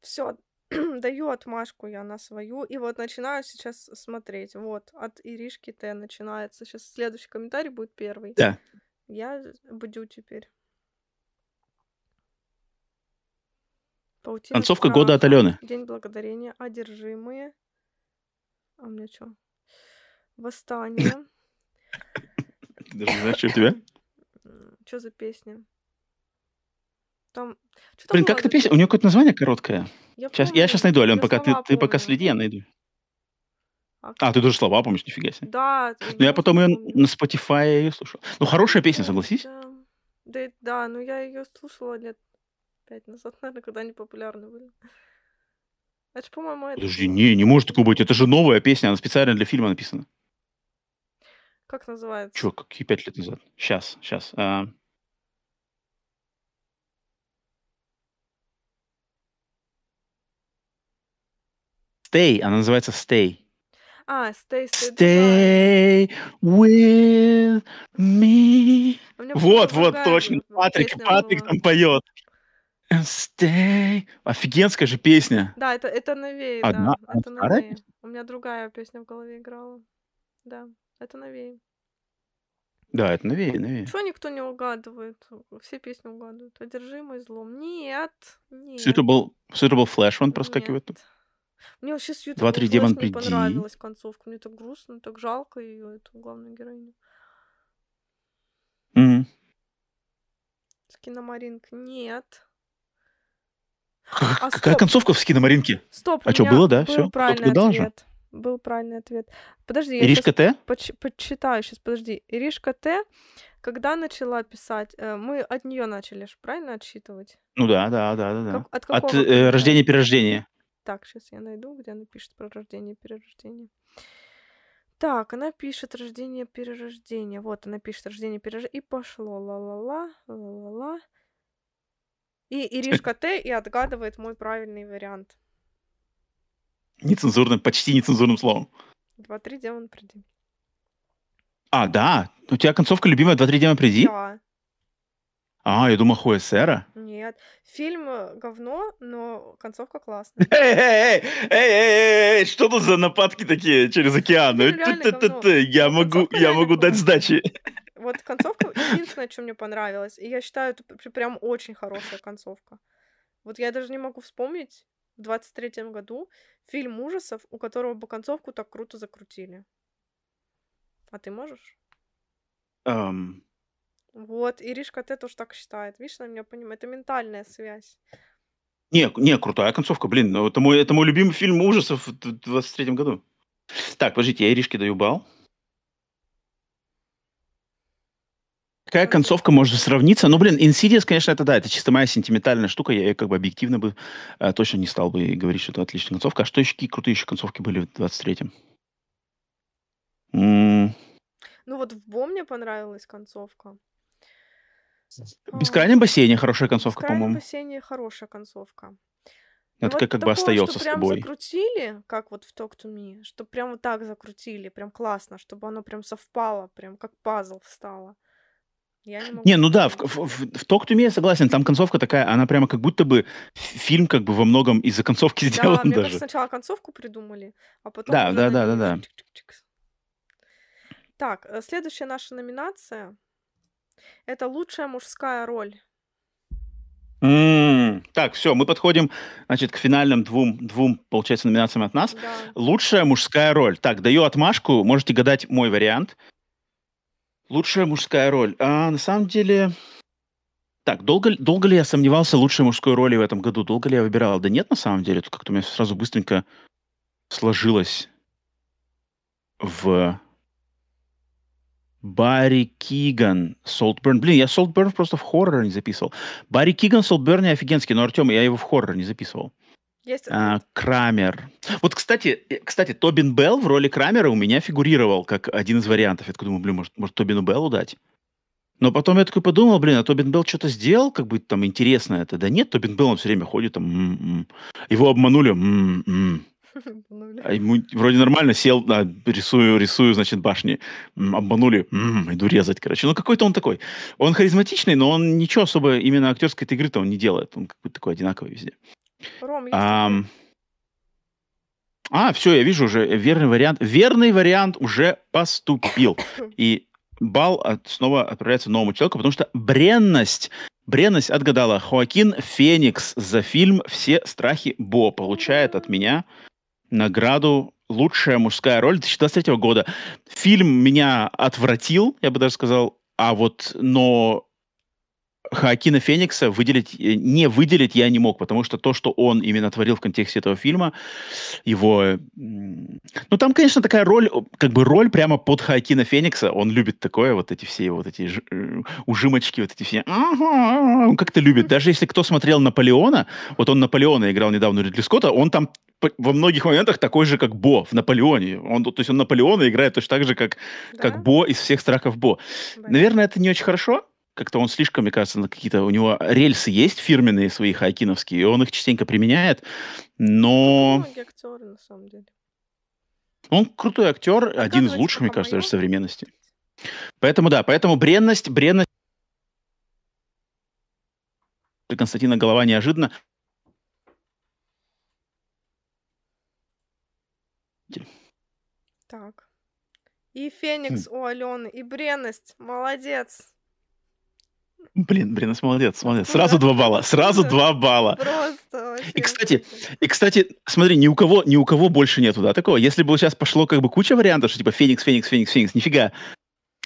Все, даю отмашку я на свою. И вот начинаю сейчас смотреть. Вот, от Иришки Т начинается. Сейчас следующий комментарий будет первый. Да. Я бдю теперь. Паутина Концовка года от Алены. День благодарения. Одержимые. А у меня что? Восстание. Ты даже не знаешь, что у тебя? Что за песня? Там... там Блин, была как эта песня? У нее какое-то название короткое. Я Сейчас, я помню, сейчас найду, Ален, я пока ты, ты пока следи, я найду. А А, ты даже слова помнишь, нифига себе. Да. Ну, я потом ее на Spotify ее слушал. Ну, хорошая песня, согласись? Да, да, да, ну я ее слушала лет пять назад, наверное, когда они популярны были. Это ж, по-моему, это Подожди, не, не может такого быть. Это же новая песня, она специально для фильма написана. Как называется? Че, какие пять лет назад? Сейчас, сейчас. Stay, она называется Stay. А, Stay, Stay. Stay with me. Вот, вот, точно. Патрик, Патрик была. там поет. And Stay. Офигенская же песня. Да, это, это новее, Одна- да, а это новее. У меня другая песня в голове играла. Да, это новее. Да, это новее, новее. Чего никто не угадывает? Все песни угадывают. Одержимый злом. Нет, нет. Suitable, suitable Flash он проскакивает. Нет. Мне вообще с Suitable демон, не приди. понравилась концовка. Мне так грустно, так жалко ее, эту главную героиню. Мгм. Скиномаринг. Нет. Ка- А, Какая стоп. концовка в скиномаринке? Стоп, А меня было, да? Кто-то правильный угадал же? Был правильный ответ. Подожди, я Иришка Т? почитаю сейчас, подожди. Иришка Т, когда начала писать, э, мы от нее начали ж, правильно отсчитывать? Ну да, да, да, да, да. Как- от От какого э, года? рождения перерождения. Так, сейчас я найду, где она пишет про рождение и перерождение. Так, она пишет рождение перерождение. Вот она пишет рождение перерождение. И пошло. Ла-ла-ла, ла-ла-ла. И Иришка Т и отгадывает мой правильный вариант. Нецензурным, почти нецензурным словом. Два-три демон приди. А, да? У тебя концовка любимая 2-3 демона приди? Да. А, я думал, Хуэсера. Нет. Фильм э, говно, но концовка классная. Эй, эй, эй, эй, эй, что тут за нападки такие через океан? Говно. Я могу, я могу дать сдачи. Вот концовка единственное, что мне понравилось. И я считаю, это пр- прям очень хорошая концовка. Вот я даже не могу вспомнить в 23 году фильм ужасов, у которого бы концовку так круто закрутили. А ты можешь? Эм, Вот, Иришка Т тоже так считает. Видишь, она меня понимает. Это ментальная связь. Не, не, крутая концовка, блин. Это мой, это мой любимый фильм ужасов в д- 23 году. Так, подождите, я Иришке даю бал. Какая концовка может сравниться? Ну, блин, Insidious, конечно, это да, это чисто моя сентиментальная штука. Я, как бы объективно бы э, точно не стал бы говорить, что это отличная концовка. А что еще, какие крутые еще концовки были в 23-м? М, Ну вот в Бо мне понравилась концовка. В А, «Бескрайнем бассейне» хорошая в концовка, «Бескрайнем по-моему. бассейне» хорошая концовка. Такая вот как бы такого, что остается с прям тобой. закрутили, как вот в Talk to Me, что прям вот так закрутили, прям классно, чтобы оно прям совпало, прям как пазл встало. Я не могу Не, ну да, в, в, в, в Talk to Me я согласен, там концовка такая, она прямо как будто бы фильм как бы во многом из-за концовки Да, сделан мне кажется, даже. сначала концовку придумали, а потом Да, да, да, да, да. Так, э, следующая наша номинация — это лучшая мужская роль. М, Так, все, мы подходим, значит, к финальным двум, двум, получается, номинациям от нас. Да. Лучшая мужская роль. Так, даю отмашку, можете гадать мой вариант. Лучшая мужская роль. А, на самом деле... Так, долго, долго ли я сомневался в лучшей мужской роли в этом году? Долго ли я выбирал? Да нет, на самом деле. Тут как-то у меня сразу быстренько сложилось в Барри Киган, Солтберн. Блин, я Солтберн просто в хоррор не записывал. Барри Киган, Солтберн не офигенский, но, Артем, я его в хоррор не записывал. Есть А? Крамер. Вот, кстати, э, кстати, Тобин Белл в роли Крамера у меня фигурировал как один из вариантов. Я такой думаю, блин, может, может Тобину Беллу дать? Но потом я такой подумал, блин, а Тобин Белл что-то сделал, как бы там интересно это. Да нет, Тобин Белл он все время ходит там, м-м. его обманули, м-м. Обманули. а ему вроде нормально сел, а, рисую, рисую, значит, башни, М, обманули, м, иду резать, короче. Ну какой-то он такой. Он харизматичный, но он ничего особо именно актерской этой игры-то он не делает. Он какой-то такой одинаковый везде. Ром, есть Ам? А, все, я вижу уже верный вариант. Верный вариант уже поступил. И бал от- снова отправляется новому человеку, потому что бренность, бренность отгадала. Хоакин Феникс за фильм «Все страхи Бо» получает от меня награду «Лучшая мужская роль» 2023 года. Фильм меня отвратил, я бы даже сказал, а вот, но Хоакина Феникса выделить, э, не выделить я не мог, потому что то, что он именно творил в контексте этого фильма, его... Ну, там, конечно, такая роль, как бы роль прямо под Хоакина Феникса. Он любит такое, вот эти все вот эти ж- э, ужимочки, вот эти все... Он как-то любит. Даже если кто смотрел Наполеона, вот он Наполеона играл недавно Ридли Скотта, он там во многих моментах такой же, как Бо в Наполеоне. Он, то есть он Наполеона играет точно так же, как, как Да? Бо из всех страхов Бо. Блин. Наверное, это не очень хорошо. Как-то он слишком, мне кажется, на какие-то... У него рельсы есть фирменные свои хайкиновские, и он их частенько применяет. Но Многие актеры, на самом деле. он крутой актер, один из лучших, мне кажется, даже современности. Поэтому да, поэтому бренность, бренность Константина Голова неожиданно. Так. И Феникс у Алены, и Бренность. Молодец. Блин, бренность молодец, молодец. Сразу два балла, сразу два балла. Просто вообще. И, кстати. И, кстати, смотри, ни у кого, ни у кого больше нету, да, такого. Если бы сейчас пошло как бы куча вариантов, что типа Феникс, Феникс, Феникс, Феникс, нифига.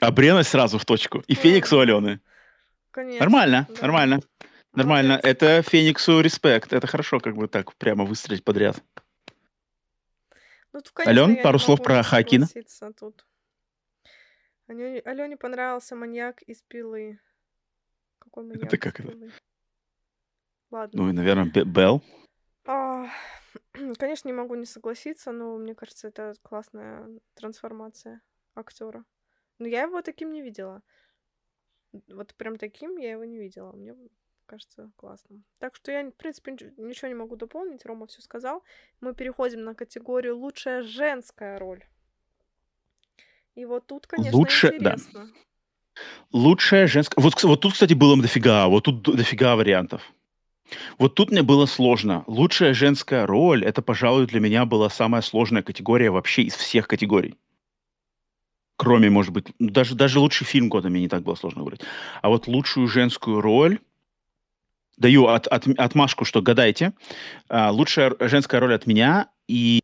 А бренность сразу в точку. И Феникс у Алены. Конечно. Нормально, да. нормально. Нормально. Молодец. Это Фениксу респект. Это хорошо, как бы так прямо выстрелить подряд. Ну, тут, конечно, не пару слов про Хакина. тут. Алене понравился маньяк из пилы. Какой маньяк Это как это? Ладно. Ну и, наверное, Бе- Белл. А, конечно, не могу не согласиться, но мне кажется, это классная трансформация актера. Но я его таким не видела. Вот прям таким я его не видела. Мне кажется классным. Так что я, в принципе, нич- ничего не могу дополнить. Рома все сказал. Мы переходим на категорию лучшая женская роль. И вот тут, конечно, Лучше- да. Лучшая женская... Вот, вот тут, кстати, было дофига. Вот тут до- дофига вариантов. Вот тут мне было сложно. Лучшая женская роль, это, пожалуй, для меня была самая сложная категория вообще из всех категорий. Кроме, может быть, ну, даже, даже лучший фильм года мне не так было сложно выбрать. А вот лучшую женскую роль... Даю от, от, отмашку, что гадайте. А, лучшая женская роль от меня. И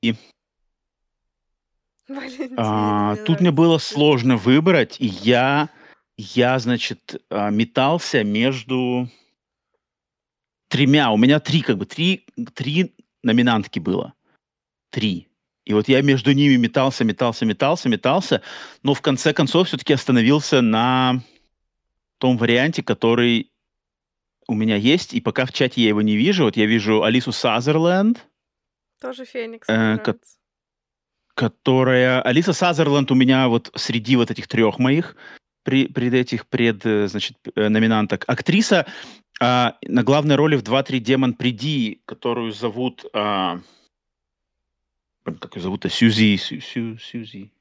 Валентин, а, тут мне было сложно выбрать. И я, я, значит, а, метался между тремя. У меня три, как бы, три, три номинантки было. Три. И вот я между ними метался, метался, метался, метался, но в конце концов все-таки остановился на том варианте, который у меня есть, и пока в чате я его не вижу. Вот я вижу Алису Сазерленд, Тоже Феникс. Э, ко- которая... Алиса Сазерленд у меня вот среди вот этих трех моих при, пред этих пред, э, значит, э, номинанток. Актриса а, на главной роли в 2-3 «Демон, приди», которую зовут... А, как ее зовут-то? Сью, Сьюзи,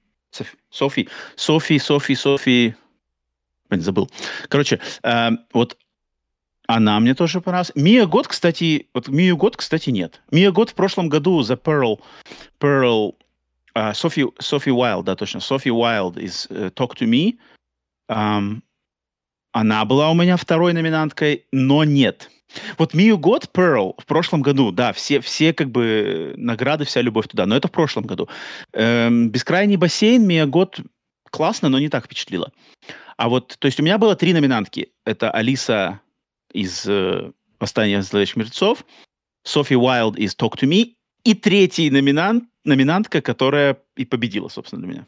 Софи, Софи, Софи, Софи, блин, забыл. Короче, э, вот она мне тоже понравилась. Мия Год, кстати, вот Мию Год, кстати, нет. Мия Год в прошлом году за Pearl, Pearl, uh, Софи, Софи Уайлд, да, точно, Софи Уайлд из uh, Talk to Me. Um, она была у меня второй номинанткой, но нет. Вот Мию Год, Pearl в прошлом году, да, все, все как бы награды, вся любовь туда, но это в прошлом году. Эм, Бескрайний бассейн Мия Год классно, но не так впечатлила. А вот, то есть у меня было три номинантки. Это Алиса из э, «Восстания зловещих мертвецов», Софи Уайлд из «Talk to Me» и третий номинант, номинантка, которая и победила, собственно, для меня.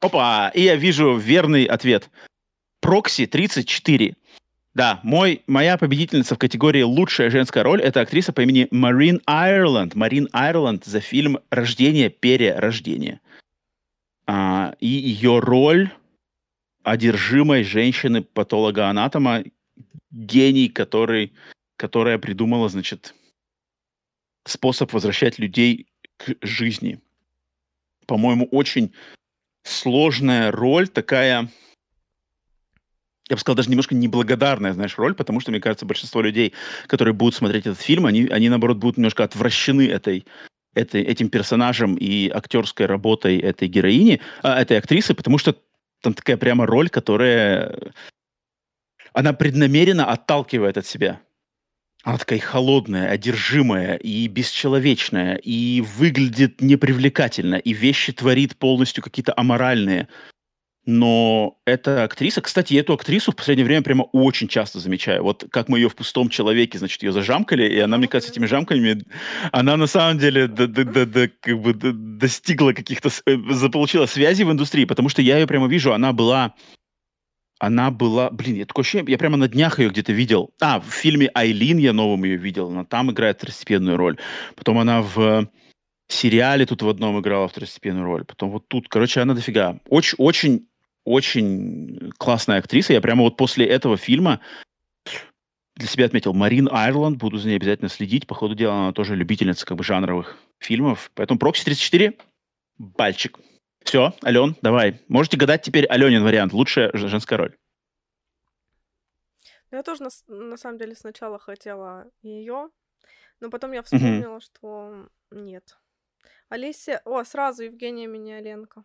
Опа! И я вижу верный ответ. Прокси 34. Да, мой, моя победительница в категории «Лучшая женская роль» — это актриса по имени Марин Айрланд. Марин Айрланд за фильм «Рождение, перерождение». А, и ее роль одержимой женщины-патолога-анатома, гений, который, которая придумала, значит, способ возвращать людей к жизни. По-моему, очень сложная роль, такая я бы сказал, даже немножко неблагодарная, знаешь, роль, потому что, мне кажется, большинство людей, которые будут смотреть этот фильм, они, они наоборот, будут немножко отвращены этой, этой, этим персонажем и актерской работой этой героини, а, этой актрисы, потому что там такая прямо роль, которая... Она преднамеренно отталкивает от себя. Она такая холодная, одержимая и бесчеловечная, и выглядит непривлекательно, и вещи творит полностью какие-то аморальные. Но эта актриса, кстати, эту актрису в последнее время прямо очень часто замечаю. Вот как мы ее в пустом человеке, значит, ее зажамкали, и она, мне кажется, этими жамками, она на самом деле д -д -д -д как бы достигла каких-то, э, заполучила связи в индустрии, потому что я ее прямо вижу, она была, она была, блин, я такое ощущение, я прямо на днях ее где-то видел. А, в фильме «Айлин» я новым ее видел, она там играет второстепенную роль. Потом она в сериале тут в одном играла второстепенную роль. Потом вот тут, короче, она дофига. Очень, очень очень классная актриса. Я прямо вот после этого фильма для себя отметил Марин Айрланд. Буду за ней обязательно следить. По ходу дела она тоже любительница как бы жанровых фильмов. Поэтому Прокси 34 бальчик. Все, Ален, давай. Можете гадать теперь Аленин вариант. Лучшая женская роль. Я тоже на, на самом деле сначала хотела ее, но потом я вспомнила, угу. что нет. Алисия... О, сразу Евгения Миняленко.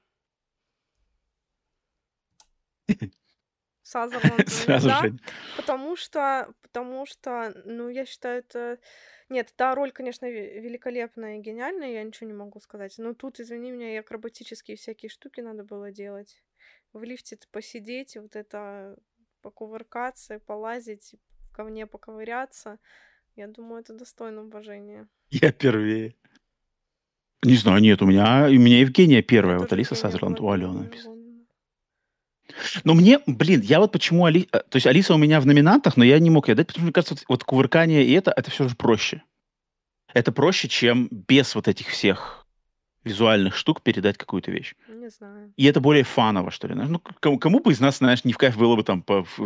Сазерленд Сразу да, же. потому что, потому что, ну, я считаю, это... Нет, та роль, конечно, ве- великолепная и гениальная, я ничего не могу сказать. Но тут, извини меня, и акробатические всякие штуки надо было делать. В лифте посидеть, вот это покувыркаться, полазить, в говне поковыряться. Я думаю, это достойно уважения. Я первее. Не знаю, нет, у меня, у меня Евгения первая, вот Алиса Сазерленд, у Алены написано. Но мне, блин, я вот почему Али... э, То есть Алиса у меня в номинантах, но я не мог ее дать, потому что, мне кажется, вот, вот кувыркание и это, это все же проще. Это проще, чем без вот этих всех визуальных штук передать какую-то вещь. Не знаю. И это более фаново, что ли. Ну, кому, кому бы из нас, знаешь, не в кайф было бы там по, в,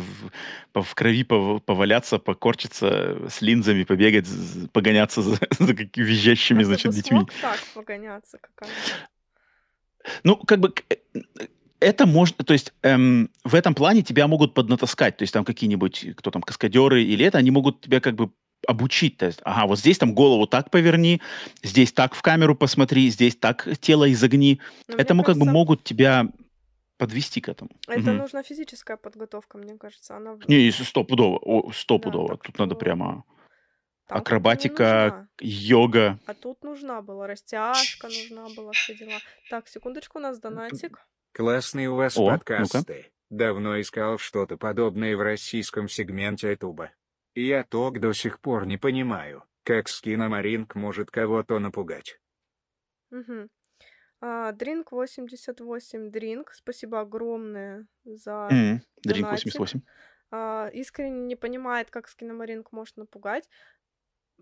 по- в крови пов- поваляться, покорчиться с линзами, побегать, погоняться за, за какими визжащими, А значит, детьми. так погоняться, какая? Ну, как бы э, это можно, то есть эм, в этом плане тебя могут поднатаскать, то есть там какие-нибудь, кто там, каскадеры или это, они могут тебя как бы обучить, то есть, ага, вот здесь там голову так поверни, здесь так в камеру посмотри, здесь так тело изогни. Но мне Этому как бы кажется, могут тебя подвести к этому. это Мгм. нужна физическая подготовка, мне кажется. Она... Не, стопудово, Да, стопудово. так Тут надо что прямо там акробатика, йога. А тут нужна была растяжка, нужна была все дела. Так, секундочку, у нас донатик. Классные у вас О, ну-ка. подкасты. Давно искал что-то подобное в российском сегменте Ютуба. Я ток до сих пор не понимаю, как скиномаринг может кого-то напугать. Мгм. А, Дринк 88, Дринк, спасибо огромное за М, Дринк донатик. 88. А, искренне не понимает, как скиномаринг может напугать.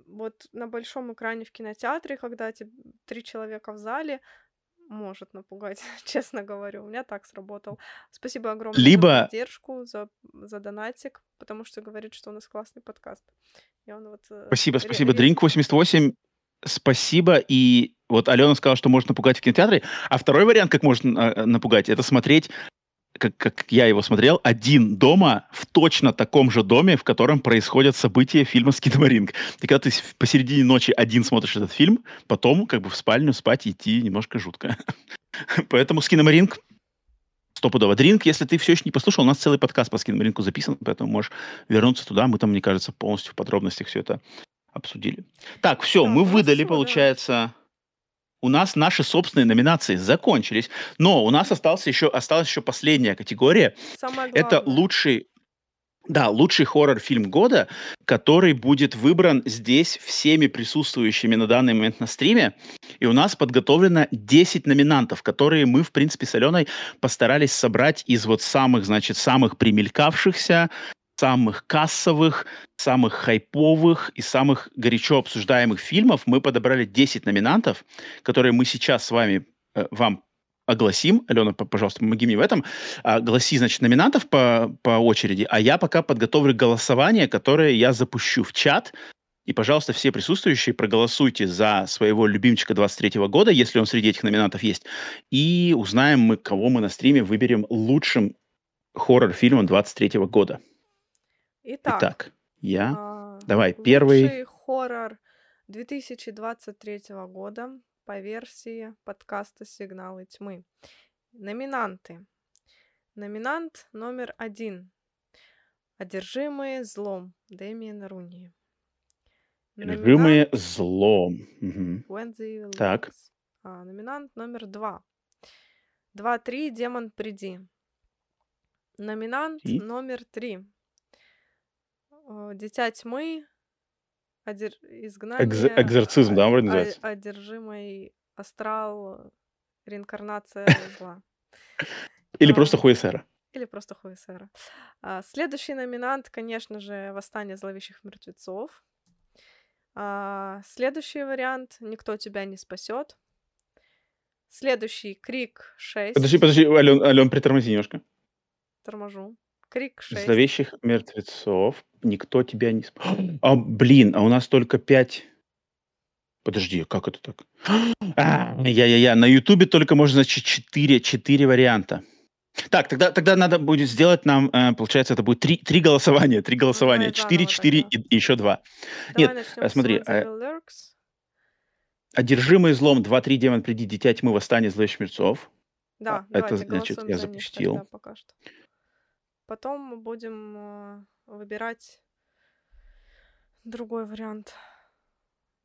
Вот на большом экране в кинотеатре, когда те- три человека в зале, может напугать, честно говорю. У меня так сработал. Спасибо огромное за Либо, поддержку, за, за донатик, потому что говорит, что у нас классный подкаст. И он вот э, спасибо, спасибо, редко... Drink88, спасибо. И вот Алена сказала, что может напугать в кинотеатре. А второй вариант, как можно э, напугать, это смотреть как, как я его смотрел, один дома в точно таком же доме, в котором происходят события фильма «Скидомаринг». И когда ты посередине ночи один смотришь этот фильм, потом как бы в спальню спать идти немножко жутко. Поэтому «Скиномаринг» стопудово. Дринк, если ты все еще не послушал, у нас целый подкаст по скиномаринку записан, поэтому можешь вернуться туда. Мы там, мне кажется, полностью в подробностях все это обсудили. Так, все, мы выдали, да. У нас наши собственные номинации закончились, но у нас остался еще, осталась еще последняя категория. Самое Это лучший, да, лучший хоррор-фильм года, который будет выбран здесь всеми присутствующими на данный момент на стриме. И у нас подготовлено 10 номинантов, которые мы, в принципе, с Аленой постарались собрать из вот самых, значит, самых примелькавшихся, самых кассовых, самых хайповых и самых горячо обсуждаемых фильмов. Мы подобрали 10 номинантов, которые мы сейчас с вами, э, вам огласим. Алена, пожалуйста, помоги мне в этом. Огласи, значит, номинантов по, по очереди, а я пока подготовлю голосование, которое я запущу в чат. И, пожалуйста, все присутствующие проголосуйте за своего любимчика 23 года, если он среди этих номинантов есть. И узнаем мы, кого мы на стриме выберем лучшим хоррор-фильмом 23 года. Итак, Итак я... А, Давай, первый... Лучший хоррор 2023 года по версии подкаста «Сигналы тьмы». Номинанты. Номинант номер один. Одержимые злом Дэмиен Руни. Одержимые номинант... злом. Угу. Так. А, номинант номер два. 2-3 «Демон, приди». Номинант номер три. «Дитя тьмы», одер... Экз- «Изгнание», Экзорцизм, да, вроде называется? «Одержимый астрал», «Реинкарнация зла». Или А, просто Хуэсера? Или просто Хуэсера. А, Следующий номинант, конечно же, «Восстание зловещих мертвецов». А, Следующий вариант «Никто тебя не спасет». Следующий «Крик 6». Подожди, подожди, Ален, Ален, притормози немножко. Торможу. «Крик 6». Зловещих мертвецов. Никто тебя не... сп- А, блин, а у нас только пять... Подожди, как это так? А, Я-я-я, на Ютубе только можно, значит, четыре, четыре варианта. Так, тогда, тогда надо будет сделать нам, э, получается, это будет три, три голосования, три голосования. давай Четыре, четыре и, и еще два. Давай Нет, начнем э, с смотри, э, Evil Lurks. Одержимый злом, 2-3, демон, приди, дитя тьмы, восстание зловещих мертвецов. Да, А, это, давайте значит, голосуем я за них запустил. тогда пока что. Потом мы будем э, выбирать другой вариант.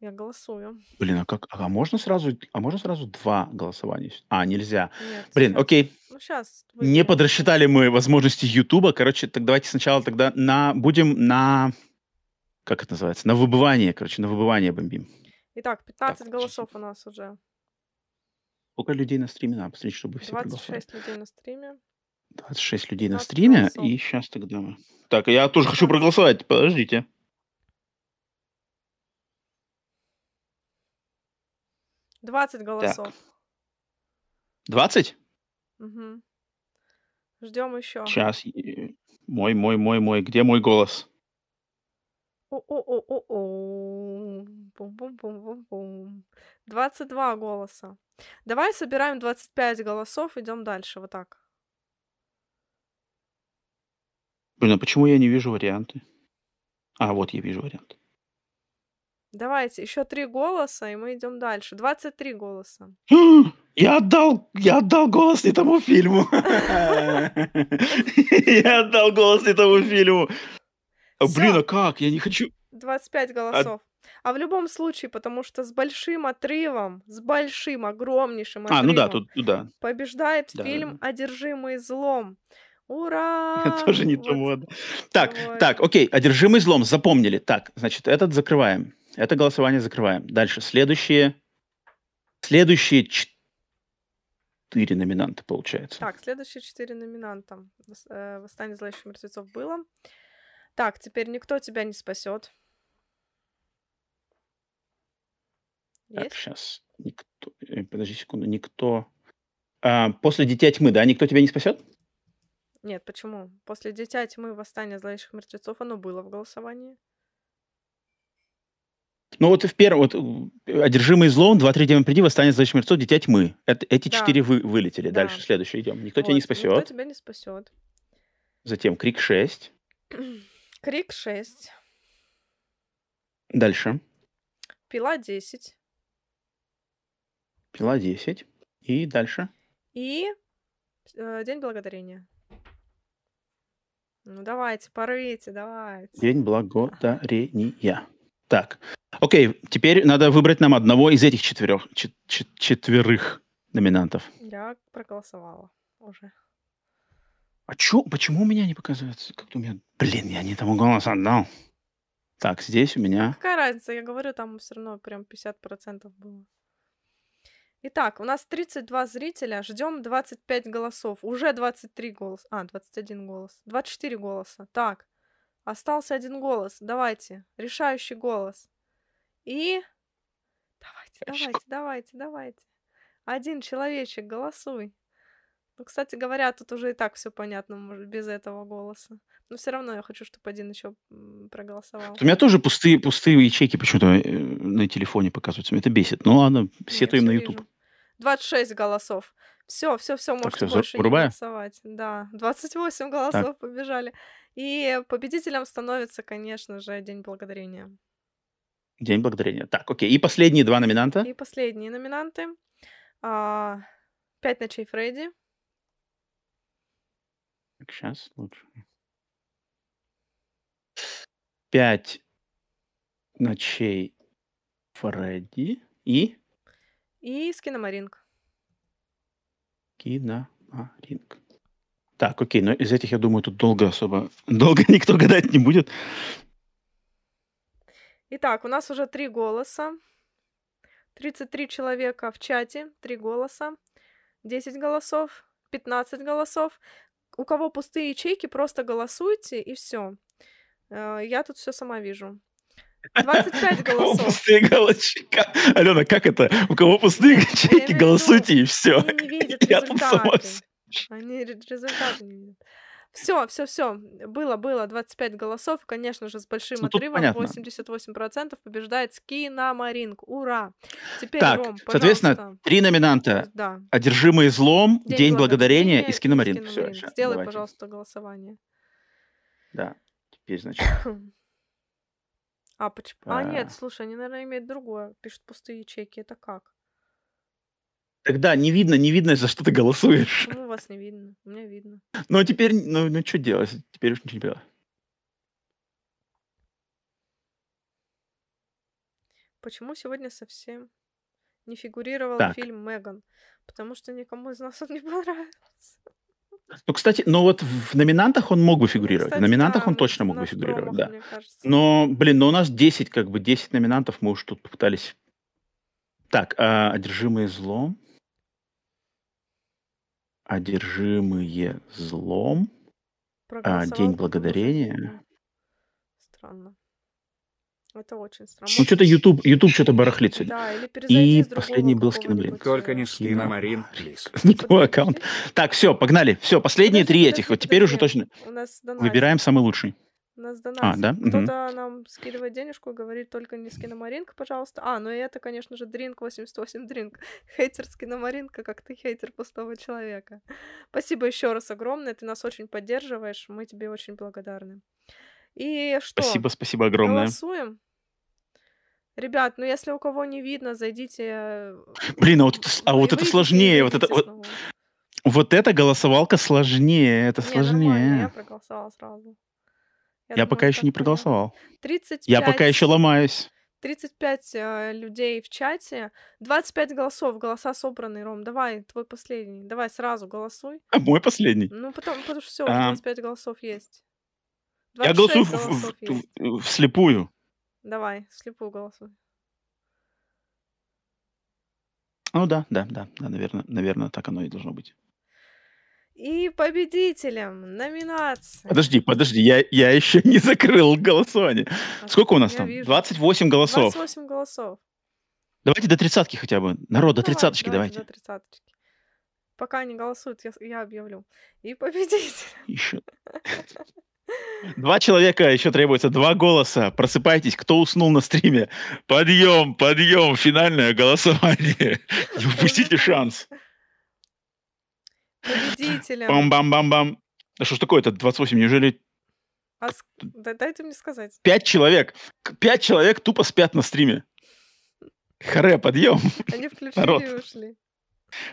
Я голосую. Блин, а как? А можно сразу, а можно сразу два голосования? А, нельзя. Нет, Блин, окей. Ну, сейчас Не подрасчитали мы возможности Ютуба. Короче, так давайте сначала тогда на будем на как это называется? На выбывание, короче, на выбывание бомбим. Итак, 15 Так, голосов у нас уже. Сколько людей на стриме? Надо посмотреть, чтобы все проголосовали. 26 людей на стриме. 26 людей на 15 стриме. голосов. И сейчас тогда мы... Так, я тоже хочу проголосовать. Подождите. Двадцать голосов. 20? Угу. Ждем еще. Сейчас. Мой, мой, мой, мой. Где мой голос? О-о-о-о-о. Бум-бум-бум-бум-бум. 22 голоса. Давай собираем 25 голосов, идем дальше. Вот так. Блин, а почему я не вижу варианты? А, вот я вижу вариант. Давайте, еще три голоса, и мы идем дальше. 23 голоса. Я отдал, я отдал голос не тому фильму. Я отдал голос не тому фильму. А, Блин, а как? Я не хочу. 25 голосов. А в любом случае, потому что с большим отрывом, с большим, огромнейшим отрывом А, ну да, тут, да. побеждает Да, да, фильм «Одержимый злом». Ура! Тоже не Вот. тому. отдал. Так, давай. так, окей, одержимый злом, запомнили. Так, значит, этот закрываем. Это голосование закрываем. Дальше, следующие, следующие четыре номинанта, получается. Так, следующие четыре номинанта. Э, «Восстание зловещих мертвецов» было. Так, теперь «Никто тебя не спасет». Так, Есть? сейчас. э, подожди секунду, никто... А, после Дитя Тьмы, да, никто тебя не спасет? Нет, почему? После Дитя Тьмы Восстание зловещих мертвецов оно было в голосовании. Ну вот в первом, вот э, «Одержимый злом», «Два-три демона приди», «Восстание зловещих мертвецов», «Дитя Тьмы». Это, эти Да, четыре вы, вылетели. да. Дальше, следующий идем. Никто тебя не Вот, никто спасет. тебя не спасет. Затем «Крик 6». Крик 6, Дальше. Пила 10 «Пила 10». И дальше. и э, День благодарения. Ну давайте, порвите, давайте. День благодарения. Так, окей, теперь надо выбрать нам одного из этих четверых, чет- чет- четверых номинантов. Я проголосовала уже. А чё, почему у меня не показывается? Как-то у меня... Блин, я не тому голос отдал. Так, здесь у меня... Какая разница, я говорю, там все равно прям 50% было. Итак, у нас 32 зрителя, ждем 25 голосов. Уже 23 голоса. А, 21 голос. 24 голоса. Так, остался один голос. Давайте, решающий голос. И... Давайте, давайте, давайте, давайте. Один человечек, голосуй. Ну, кстати говоря, тут уже и так все понятно, может, без этого голоса. Но все равно я хочу, чтобы один еще проголосовал. У меня тоже пустые, пустые ячейки почему-то э, на телефоне показываются. Меня это бесит. Ну ладно, сетуем на YouTube. вижу. 26 голосов. Все, все, все, можете за- больше не вырубаю? голосовать. Да, 28 голосов побежали. И победителем становится, конечно же, День Благодарения. День благодарения. Так, окей. И последние два номинанта. И последние номинанты. А, Пять ночей Фредди. сейчас лучше. Пять ночей Фредди и И Скиномаринг. Киномаринг. Так, окей, но из этих, я думаю, тут долго особо... Долго никто гадать не будет. Итак, у нас уже три голоса. 33 человека в чате, три голоса. 10 голосов, 15 голосов. У кого пустые ячейки, просто голосуйте, и все. Я тут все сама вижу. 25 У кого голосов. пустые галочки? Алена, как это? У кого пустые ячейки, виду, голосуйте, и все. Они не видят Я тут сама Они ре- результаты не видят. Все, все, все. Было, было 25 голосов. Конечно же, с большим Ну, отрывом. понятно. 88% побеждает Скиномаринг. Ура! Теперь, Так, Ром, соответственно, три номинанта. Да. «Одержимые злом», День «День благодарения» благодарения и «Скиномаринг». Все. Сделай, пожалуйста, голосование. Да, теперь, значит, А, поч- а, нет, слушай, они, наверное, имеют другое. Пишут пустые ячейки. Это как? тогда не видно, не видно, за что ты голосуешь. Почему вас не видно? У меня видно. Ну, а теперь, ну, ну что делать? Теперь уж ничего не делать. Почему сегодня совсем не фигурировал Так. фильм Меган? Потому что никому из нас он не понравился. Ну, кстати, ну вот в номинантах он мог бы фигурировать. Кстати, в номинантах да, он ну, точно мог бы фигурировать, промах, да. Но, блин, ну у нас 10, как бы 10 номинантов мы уж тут попытались. Так, а, одержимые злом. Одержимые злом. Проголосовал День благодарения. Странно. Это очень странно. Ну, что-то YouTube, YouTube что-то барахлит сегодня. Да, или И с последний был Скиномаринг. Только э, не скиномарин, плиз. Не твой Подожди, аккаунт. Так, все, погнали. Все, последние три этих. Вот теперь уже точно выбираем самый лучший. У нас А, донатят. да? Кто-то нам скидывает денежку и говорит только не скиномаринг, пожалуйста. А, ну и это, конечно же, Дринк 88 Дринк. Хейтер скиномаринка, как ты хейтер пустого человека. Спасибо еще раз огромное, ты нас очень поддерживаешь, мы тебе очень благодарны. И что? Спасибо, спасибо огромное. Голосуем? Ребят, ну если у кого не видно, зайдите... э, Блин, а вот это, а вот это сложнее. Вот это, вот, вот эта голосовалка сложнее. Это Не, нормально, я сложнее. проголосовала сразу. Я, думала, пока еще не проголосовал. 35... Я пока еще ломаюсь. 35 э, людей в чате, 25 голосов, голоса собраны, Ром, давай, твой последний, давай сразу голосуй. А мой последний. Ну, потом, потому что все, А. 25 голосов есть. Я 26 голосую в- в- вслепую. Давай, слепую голосуй. Ну да, да, да, да, наверное, наверное, так оно и должно быть. И победителем номинации. Подожди, подожди, я, я еще не закрыл голосование. А Сколько у нас там? вижу. 28 голосов. 28 голосов. Давайте до тридцатки хотя бы. Народ, до тридцаточки давайте давайте. до тридцаточки. Пока не голосуют, я, я объявлю. И победитель. Еще. Два человека, еще требуется два голоса. Просыпайтесь, кто уснул на стриме. Подъем, подъем, финальное голосование. Не упустите шанс. Победителем. Бам-бам-бам-бам. Да что ж такое-то, 28, неужели А с- да- дайте мне сказать. пять человек? Пять человек тупо спят на стриме. Харе, подъем. Они включили Народ. и ушли.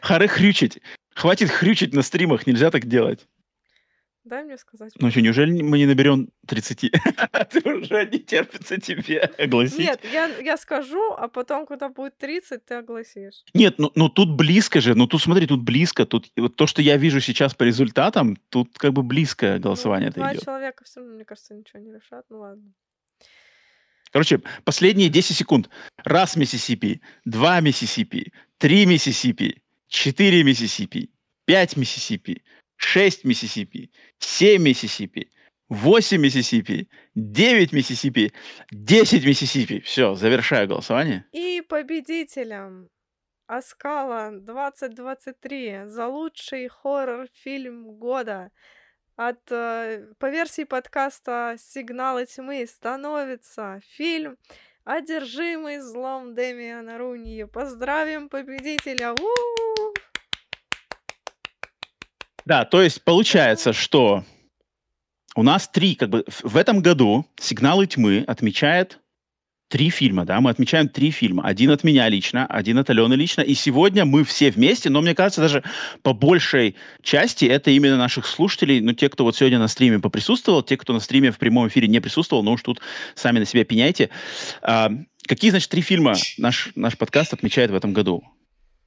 Харе хрючить. Хватит хрючить на стримах, нельзя так делать. Дай мне сказать. Ну что, неужели мы не наберем 30? Ты уже не терпится тебе огласить? Нет, я, я скажу, а потом, когда будет 30, ты огласишь. Нет, ну, ну тут близко же, ну тут смотри, тут близко, тут вот то, что я вижу сейчас по результатам, тут как бы близкое голосование ну, два идет. человека все равно, мне кажется, ничего не решат. Ну ладно. Короче, последние 10 секунд. Раз Миссисипи, два Миссисипи, три Миссисипи, четыре Миссисипи, пять Миссисипи, шесть Миссисипи, семь Миссисипи, восемь Миссисипи, девять Миссисипи, десять Миссисипи. Все, завершаю голосование. И победителем Оскала 2023 за лучший хоррор-фильм года от, э, по версии подкаста «Сигналы тьмы» становится фильм «Одержимый злом Демиана Руни». Поздравим победителя! У-у-у! Да, то есть получается, что у нас три, как бы в этом году «Сигналы тьмы» отмечает три фильма, да, мы отмечаем три фильма. Один от меня лично, один от Алены лично, и сегодня мы все вместе, но мне кажется, даже по большей части это именно наших слушателей, ну, те, кто вот сегодня на стриме поприсутствовал, те, кто на стриме в прямом эфире не присутствовал, ну уж тут сами на себя пеняйте. А, какие, значит, три фильма наш, наш подкаст отмечает в этом году?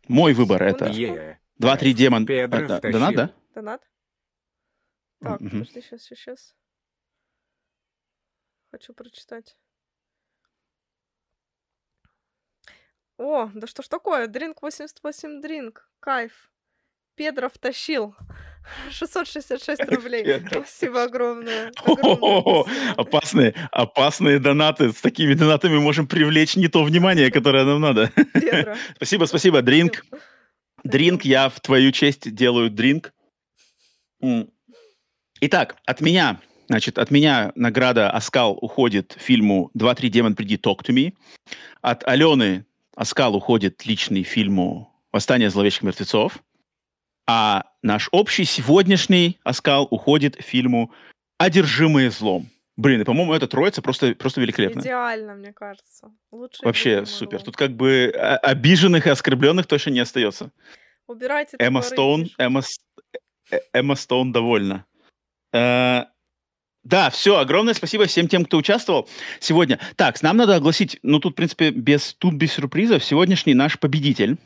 Мой выбор это. «Два-три демон». Донат, да? Донат? Так, Мгм. подожди, сейчас, сейчас, сейчас. Хочу прочитать. О, да что ж такое? Дринк 88 дринк. Кайф. Педро втащил. 666 рублей. Педро Спасибо огромное. Огромное спасибо. Опасные, опасные донаты. С такими донатами можем привлечь не то внимание, которое нам надо. Педро. Спасибо, спасибо. Дринк. Дринк, я в твою честь делаю дринк. Итак, от меня, значит, от меня награда Оскал уходит фильму «2-3 демон, приди, talk to me». От Алены Оскал уходит личный фильму «Восстание зловещих мертвецов». А наш общий сегодняшний Оскал уходит фильму «Одержимые злом». Блин, и, по-моему, эта троица просто, просто великолепная. Идеально, мне кажется. Лучше Вообще супер. Тут как бы а, обиженных и оскорбленных точно не остается. Убирайте Эмма Стоун. Эмма, Эмма Стоун довольна. Э, Да, все, огромное спасибо всем тем, кто участвовал сегодня. Так, нам надо огласить, ну тут, в принципе, без, тут без сюрпризов, сегодняшний наш победитель,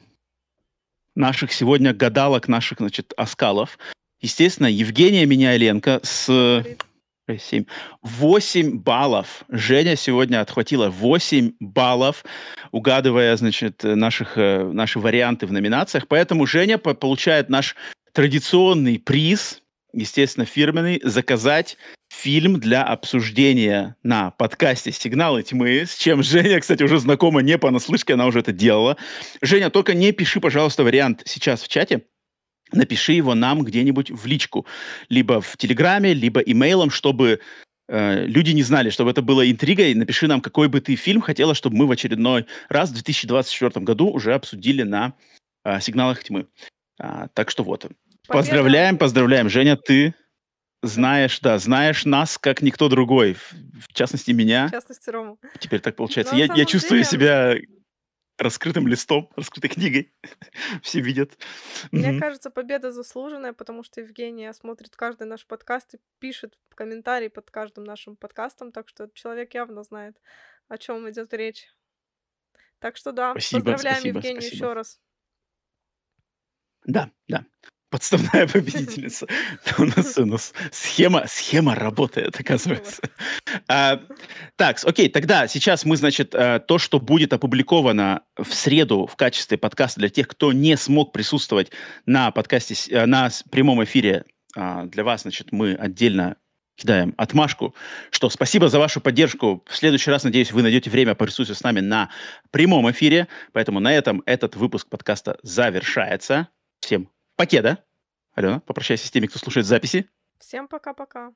наших сегодня гадалок, наших, значит, оскалов, естественно, Евгения Меняйленко с Говорит. 7. 8 баллов. Женя сегодня отхватила 8 баллов, угадывая, значит, э, наших, э, наши варианты в номинациях. Поэтому Женя по- получает наш традиционный приз, естественно, фирменный, заказать фильм для обсуждения на подкасте «Сигналы тьмы», с чем Женя, кстати, уже знакома не понаслышке, она уже это делала. Женя, только не пиши, пожалуйста, вариант сейчас в чате, напиши его нам где-нибудь в личку, либо в Телеграме, либо имейлом, чтобы э, люди не знали, чтобы это было интригой. Напиши нам, какой бы ты фильм хотела, чтобы мы в очередной раз в 2024 году уже обсудили на э, «Сигналах тьмы». А, так что вот. Победа. Поздравляем, поздравляем. Женя, ты знаешь, да, знаешь нас, как никто другой. В, частности, меня. В частности, Рому. Теперь так получается. Ну, Я, я чувствую деле- себя раскрытым листом, раскрытой книгой. Все видят. Мне Мгм. кажется, победа заслуженная, потому что Евгения смотрит каждый наш подкаст и пишет комментарии под каждым нашим подкастом, так что человек явно знает, о чем идет речь. Так что да, Спасибо, поздравляем спасибо, Евгению спасибо. еще раз. Да, да. Подставная победительница. У нас, у нас схема, схема работает, оказывается. А, Так, окей, тогда сейчас мы, значит, э, то, что будет опубликовано в среду в качестве подкаста для тех, кто не смог присутствовать на подкасте, э, на прямом эфире, а, для вас, значит, мы отдельно кидаем отмашку, что спасибо за вашу поддержку. В следующий раз, надеюсь, вы найдете время присутствовать с нами на прямом эфире. Поэтому на этом этот выпуск подкаста завершается. Всем покеда. Алена, попрощайся с теми, кто слушает записи. Всем пока-пока.